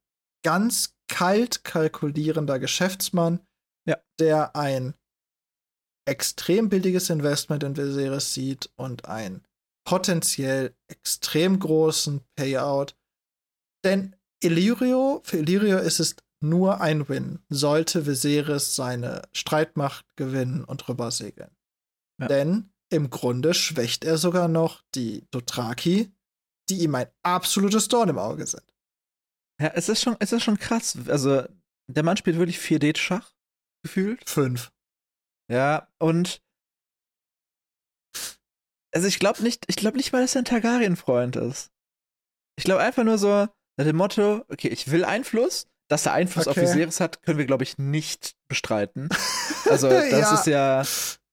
ganz kalt kalkulierender Geschäftsmann, Ja. der ein extrem billiges Investment in Viserys sieht und einen potenziell extrem großen Payout. Denn Illyrio, für Illyrio ist es nur ein Win, sollte Viserys seine Streitmacht gewinnen und rübersegeln. Ja. Denn im Grunde schwächt er sogar noch die Dothraki, die ihm ein absolutes Dorn im Auge sind. Ja, es ist schon, es ist schon krass. Also, der Mann spielt wirklich 4D-Schach, gefühlt. Fünf. Ja, und also ich glaube nicht, ich glaube nicht mal, dass er ein Targaryen-Freund ist. Ich glaube einfach nur so nach dem Motto, okay, ich will Einfluss. Dass er Einfluss auf Okay. Viserys hat, können wir, glaube ich, nicht bestreiten. Also, das Ja. ist ja,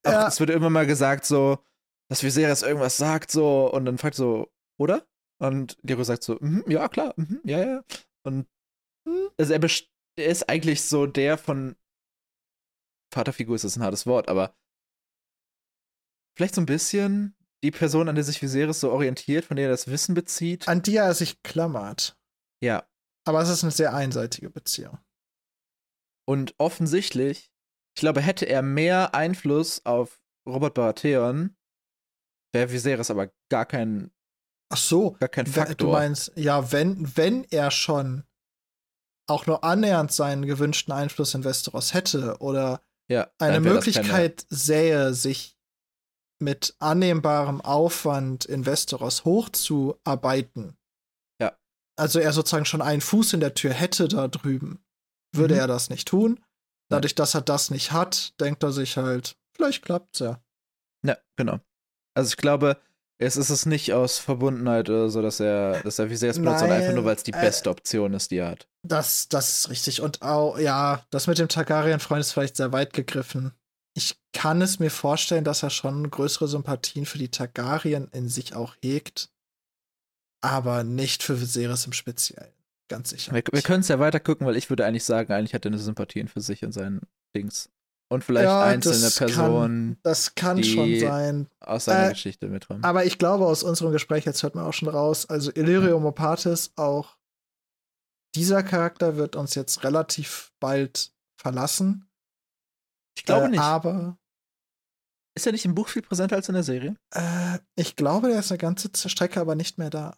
auch, Ja. es wird immer mal gesagt so, dass Viserys irgendwas sagt so und dann fragt so, oder? Und Gero sagt so, mhm, ja, klar, mhm, ja, ja. Und also er, er ist eigentlich so der von Vaterfigur ist das ein hartes Wort, aber vielleicht so ein bisschen die Person, an der sich Viserys so orientiert, von der er das Wissen bezieht. An die er sich klammert. Ja. Aber es ist eine sehr einseitige Beziehung. Und offensichtlich, ich glaube, hätte er mehr Einfluss auf Robert Baratheon, wäre Viserys aber gar kein Ach so, gar kein Faktor. Du meinst, ja, wenn, wenn er schon auch nur annähernd seinen gewünschten Einfluss in Westeros hätte oder ja, eine Möglichkeit sähe, sich mit annehmbarem Aufwand in Westeros hochzuarbeiten. Ja. Also er sozusagen schon einen Fuß in der Tür hätte da drüben, würde mhm. er das nicht tun. Dadurch, dass er das nicht hat, denkt er sich halt, vielleicht klappt's ja. Ja, genau. Also ich glaube, es ist es nicht aus Verbundenheit oder so, dass er, dass er es benutzt, sondern einfach nur, weil es die äh, beste Option ist, die er hat. Das, das ist richtig. Und auch, ja, das mit dem Targaryen-Freund ist vielleicht sehr weit gegriffen. Ich kann es mir vorstellen, dass er schon größere Sympathien für die Targaryen in sich auch hegt. Aber nicht für Viserys im Speziellen. Ganz sicher. Wir, wir können es ja weiter gucken, weil ich würde eigentlich sagen, eigentlich hat er eine Sympathien für sich und seinen Dings und vielleicht ja, einzelne das Personen. Kann, das kann schon sein. Aus seiner äh, Geschichte mit drin. Aber ich glaube, aus unserem Gespräch, jetzt hört man auch schon raus, also Illyrio hm. Mopatis, auch dieser Charakter wird uns jetzt relativ bald verlassen. Ich glaube äh, nicht. Aber. Ist er nicht im Buch viel präsenter als in der Serie? Äh, ich glaube, der ist eine ganze Strecke aber nicht mehr da.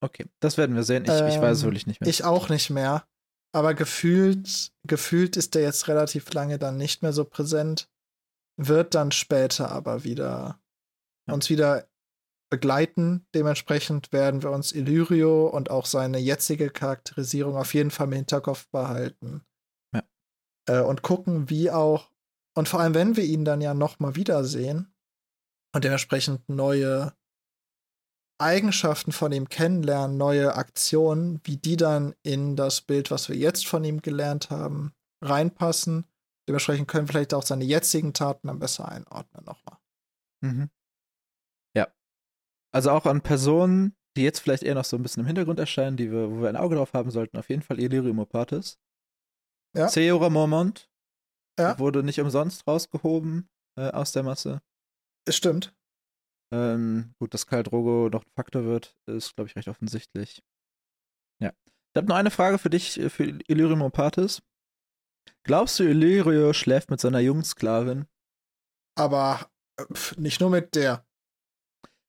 Okay, das werden wir sehen. Ich, ähm, ich weiß es ähm, wirklich nicht mehr. Ich auch nicht mehr. Aber gefühlt, gefühlt ist der jetzt relativ lange dann nicht mehr so präsent, wird dann später aber wieder ja. uns wieder begleiten. Dementsprechend werden wir uns Illyrio und auch seine jetzige Charakterisierung auf jeden Fall im Hinterkopf behalten. Ja. Äh, und gucken, wie auch, und vor allem, wenn wir ihn dann ja nochmal wiedersehen und dementsprechend neue Eigenschaften von ihm kennenlernen, neue Aktionen, wie die dann in das Bild, was wir jetzt von ihm gelernt haben, reinpassen. Dementsprechend können wir vielleicht auch seine jetzigen Taten dann besser einordnen nochmal. Mhm. Ja. Also auch an Personen, die jetzt vielleicht eher noch so ein bisschen im Hintergrund erscheinen, die wir, wo wir ein Auge drauf haben sollten, auf jeden Fall Illyrium Opatis. Ja. Theora Mormont ja. wurde nicht umsonst rausgehoben äh, aus der Masse. Es stimmt. Ähm, gut, dass Karl Drogo noch ein Faktor wird, ist, glaube ich, recht offensichtlich. Ja. Ich habe noch eine Frage für dich, äh, für Illyrium Opatis. Glaubst du, Illyrio schläft mit seiner jungen Sklavin? Aber äh, nicht nur mit der.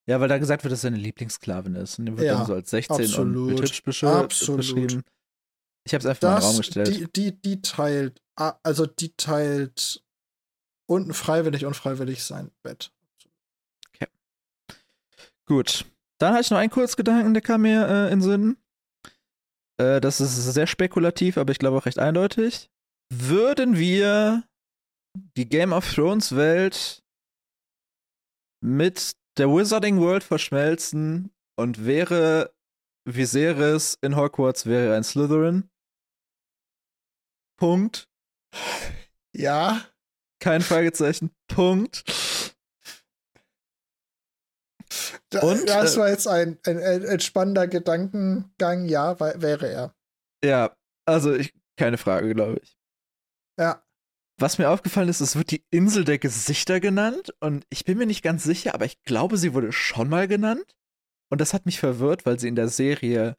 Ja, weil da gesagt wird, dass er seine Lieblingssklavin ist. Und die wird ja, dann so als 16 absolut, und mit beschrieben. Ich habe es einfach das, in den Raum gestellt. Die, die, die teilt, also die teilt unten freiwillig, unfreiwillig sein Bett. Gut. Dann hatte ich noch einen Kurzgedanken, der kam mir äh, in Sinn. Äh, das ist sehr spekulativ, aber ich glaube auch recht eindeutig. Würden wir die Game of Thrones Welt mit der Wizarding World verschmelzen und wäre Viserys in Hogwarts wäre ein Slytherin? Punkt. Ja. Kein Fragezeichen. Punkt. Und, das äh, war jetzt ein, ein, ein, spannender Gedankengang. Ja, wäre er. Ja, also ich, keine Frage, glaube ich. Ja. Was mir aufgefallen ist, es wird die Insel der Gesichter genannt und ich bin mir nicht ganz sicher, aber ich glaube, sie wurde schon mal genannt. Und das hat mich verwirrt, weil sie in der Serie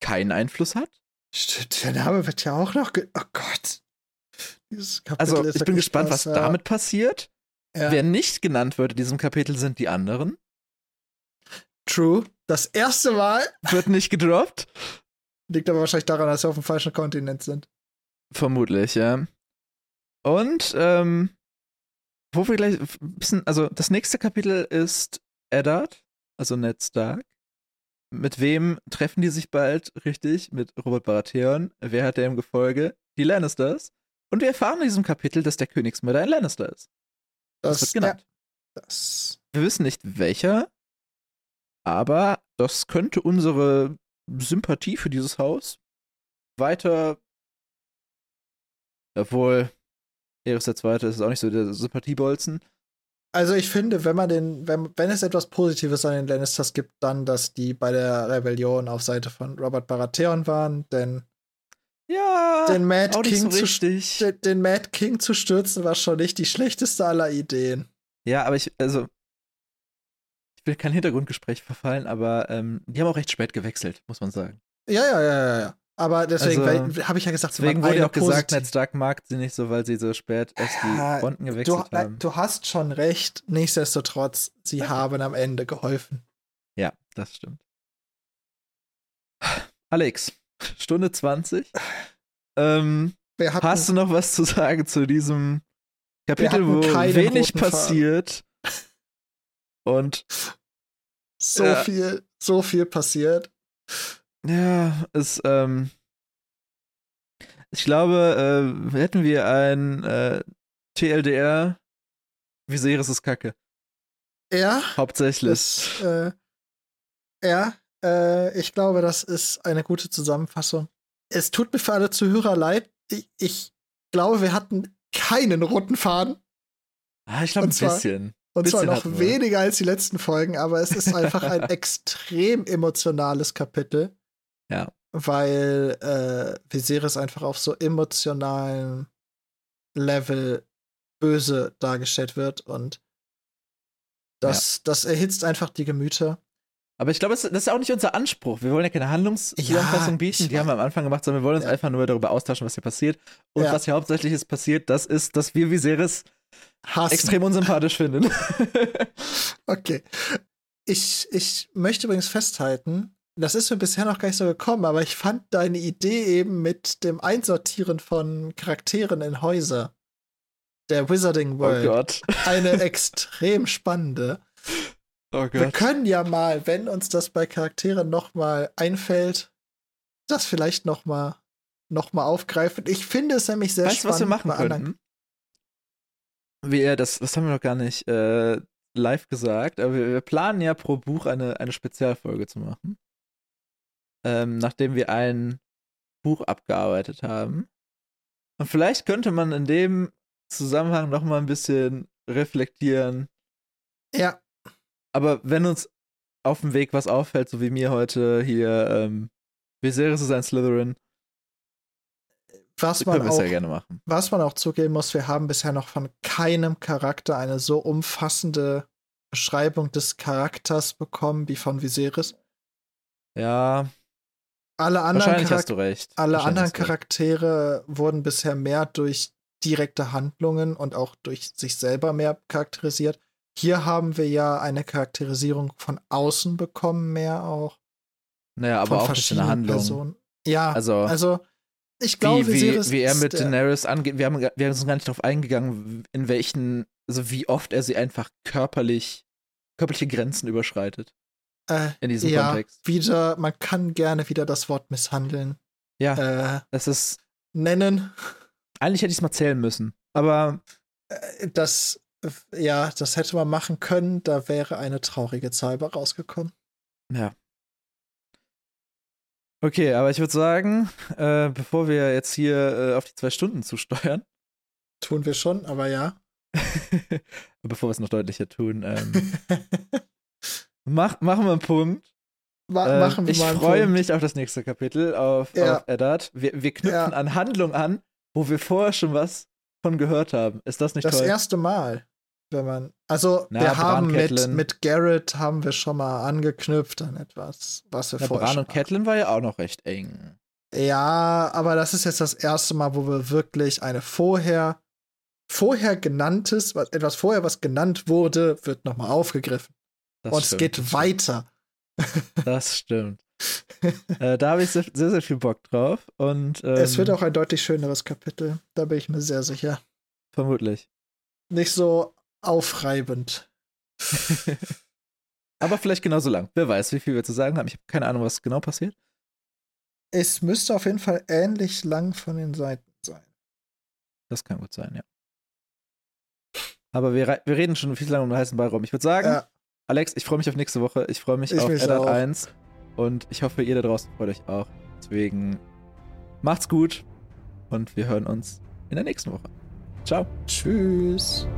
keinen Einfluss hat. Stimmt, der Name wird ja auch noch. oh Gott. also, ich bin gespannt, was, was damit passiert. Ja. Wer nicht genannt wird in diesem Kapitel, sind die anderen. True. Das erste Mal. Wird nicht gedroppt. Liegt aber wahrscheinlich daran, dass wir auf dem falschen Kontinent sind. Vermutlich, ja. Und, ähm, wo wir gleich ein bisschen, also das nächste Kapitel ist Eddard, also Ned Stark. Mit wem treffen die sich bald? Richtig, mit Robert Baratheon. Wer hat der im Gefolge? Die Lannisters. Und wir erfahren in diesem Kapitel, dass der Königsmörder ein Lannister ist. Das, das wird genannt. Ja, das wir wissen nicht welcher, aber das könnte unsere Sympathie für dieses Haus weiter. Obwohl, Eris der Zweite ist auch nicht so der Sympathiebolzen. Also ich finde, wenn man den, wenn, wenn es etwas Positives an den Lannisters gibt, dann, dass die bei der Rebellion auf Seite von Robert Baratheon waren, denn ja, den Mad, King so zu, den, den Mad King zu stürzen war schon nicht die schlechteste aller Ideen. Ja, aber ich, also, ich will kein Hintergrundgespräch verfallen, aber ähm, die haben auch recht spät gewechselt, muss man sagen. Ja, ja, ja, ja, ja. Aber deswegen also, habe ich ja gesagt, deswegen wurde ja auch gesagt, Ned Stark mag sie nicht so, weil sie so spät erst die Fronten gewechselt du, haben. Du hast schon recht. Nichtsdestotrotz, sie okay. haben am Ende geholfen. Ja, das stimmt. Alex, Stunde 20. Ähm, hast du noch was zu sagen zu diesem Kapitel, wo wenig passiert? Und so ja. viel, so viel passiert. Ja, es, ähm, ich glaube, äh, hätten wir ein äh, TLDR, Viserys ist Kacke. Ja. Hauptsächlich. Das, äh, ja, äh, ich glaube, das ist eine gute Zusammenfassung. Es tut mir für alle Zuhörer leid. Ich, ich glaube, wir hatten keinen roten Faden. Ah, ich glaube ein zwar, bisschen. Und zwar noch weniger als die letzten Folgen, aber es ist einfach ein extrem emotionales Kapitel. Ja. Weil äh, Viserys einfach auf so emotionalen Level böse dargestellt wird und das, ja. das erhitzt einfach die Gemüter. Aber ich glaube, das ist ja auch nicht unser Anspruch. Wir wollen ja keine Handlungszusammenfassung ja, bieten, die haben wir am Anfang gemacht, sondern wir wollen uns ja. einfach nur darüber austauschen, was hier passiert. Und was hier hauptsächlich ist passiert, das ist, dass wir Viserys Hassen. extrem unsympathisch finden. okay. Ich, ich möchte übrigens festhalten, das ist mir bisher noch gar nicht so gekommen, aber ich fand deine Idee eben mit dem Einsortieren von Charakteren in Häuser der Wizarding oh World oh Gott. eine extrem spannende. Oh Gott. Wir können ja mal, wenn uns das bei Charakteren noch mal einfällt, das vielleicht noch mal, noch mal aufgreifen. Ich finde es nämlich sehr weißt, spannend. was wir machen könnten? Wir, das, das haben wir noch gar nicht äh, live gesagt, aber wir, wir, planen ja pro Buch eine, eine Spezialfolge zu machen ähm, nachdem wir ein Buch abgearbeitet haben. Und vielleicht könnte man in dem Zusammenhang noch mal ein bisschen reflektieren. Ja. Aber wenn uns auf dem Weg was auffällt, so wie mir heute hier, ähm, Viserys ist ein Slytherin, was man, auch, ja was man auch zugeben muss, wir haben bisher noch von keinem Charakter eine so umfassende Beschreibung des Charakters bekommen wie von Viserys. Ja, alle anderen, hast du recht. alle anderen Charaktere wurden bisher mehr durch direkte Handlungen und auch durch sich selber mehr charakterisiert. Hier haben wir ja eine Charakterisierung von außen bekommen, mehr auch. Naja, aber auch durch eine Handlung. Personen. Ja, also, also ich glaube, wie, wie, wie er mit Daenerys angeht, wir haben, wir haben uns gar nicht darauf eingegangen, in welchen, also wie oft er sie einfach körperlich, körperliche Grenzen überschreitet. Äh, in diesem ja, Kontext. Wieder, man kann gerne wieder das Wort misshandeln. Ja. Äh, das ist. Nennen. Eigentlich hätte ich es mal zählen müssen. Aber. Äh, das, ja, das hätte man machen können. Da wäre eine traurige Zahl rausgekommen. Ja. Okay, aber ich würde sagen, äh, bevor wir jetzt hier äh, auf die zwei Stunden zusteuern. Tun wir schon, aber ja. bevor wir es noch deutlicher tun. Ähm, Mach, machen wir einen Punkt. Ma ähm, machen wir ich mal freue Punkt. mich auf das nächste Kapitel, auf, ja. auf Eddard. Wir, wir knüpfen ja. an Handlung an, wo wir vorher schon was von gehört haben. Ist das nicht das toll? Das erste Mal, wenn man. Also, Na, wir haben mit, mit Garrett haben wir schon mal angeknüpft an etwas, was wir Na, vorher Bran und Catelyn war ja auch noch recht eng. Ja, aber das ist jetzt das erste Mal, wo wir wirklich eine vorher vorher genanntes, was, etwas vorher, was genannt wurde, wird nochmal aufgegriffen. Das und stimmt, es geht weiter. Das stimmt. äh, da habe ich sehr, sehr, sehr, viel Bock drauf. Und, ähm, es wird auch ein deutlich schöneres Kapitel. Da bin ich mir sehr sicher. Vermutlich. Nicht so aufreibend. Aber vielleicht genauso lang. Wer weiß, wie viel wir zu sagen haben. Ich habe keine Ahnung, was genau passiert. Es müsste auf jeden Fall ähnlich lang von den Seiten sein. Das kann gut sein, ja. Aber wir, wir reden schon viel zu lange um den heißen Ballraum. Ich würde sagen, ja. Alex, ich freue mich auf nächste Woche. Ich freue mich ich auf Eddard 1. Und ich hoffe, ihr da draußen freut euch auch. Deswegen macht's gut und wir hören uns in der nächsten Woche. Ciao. Tschüss.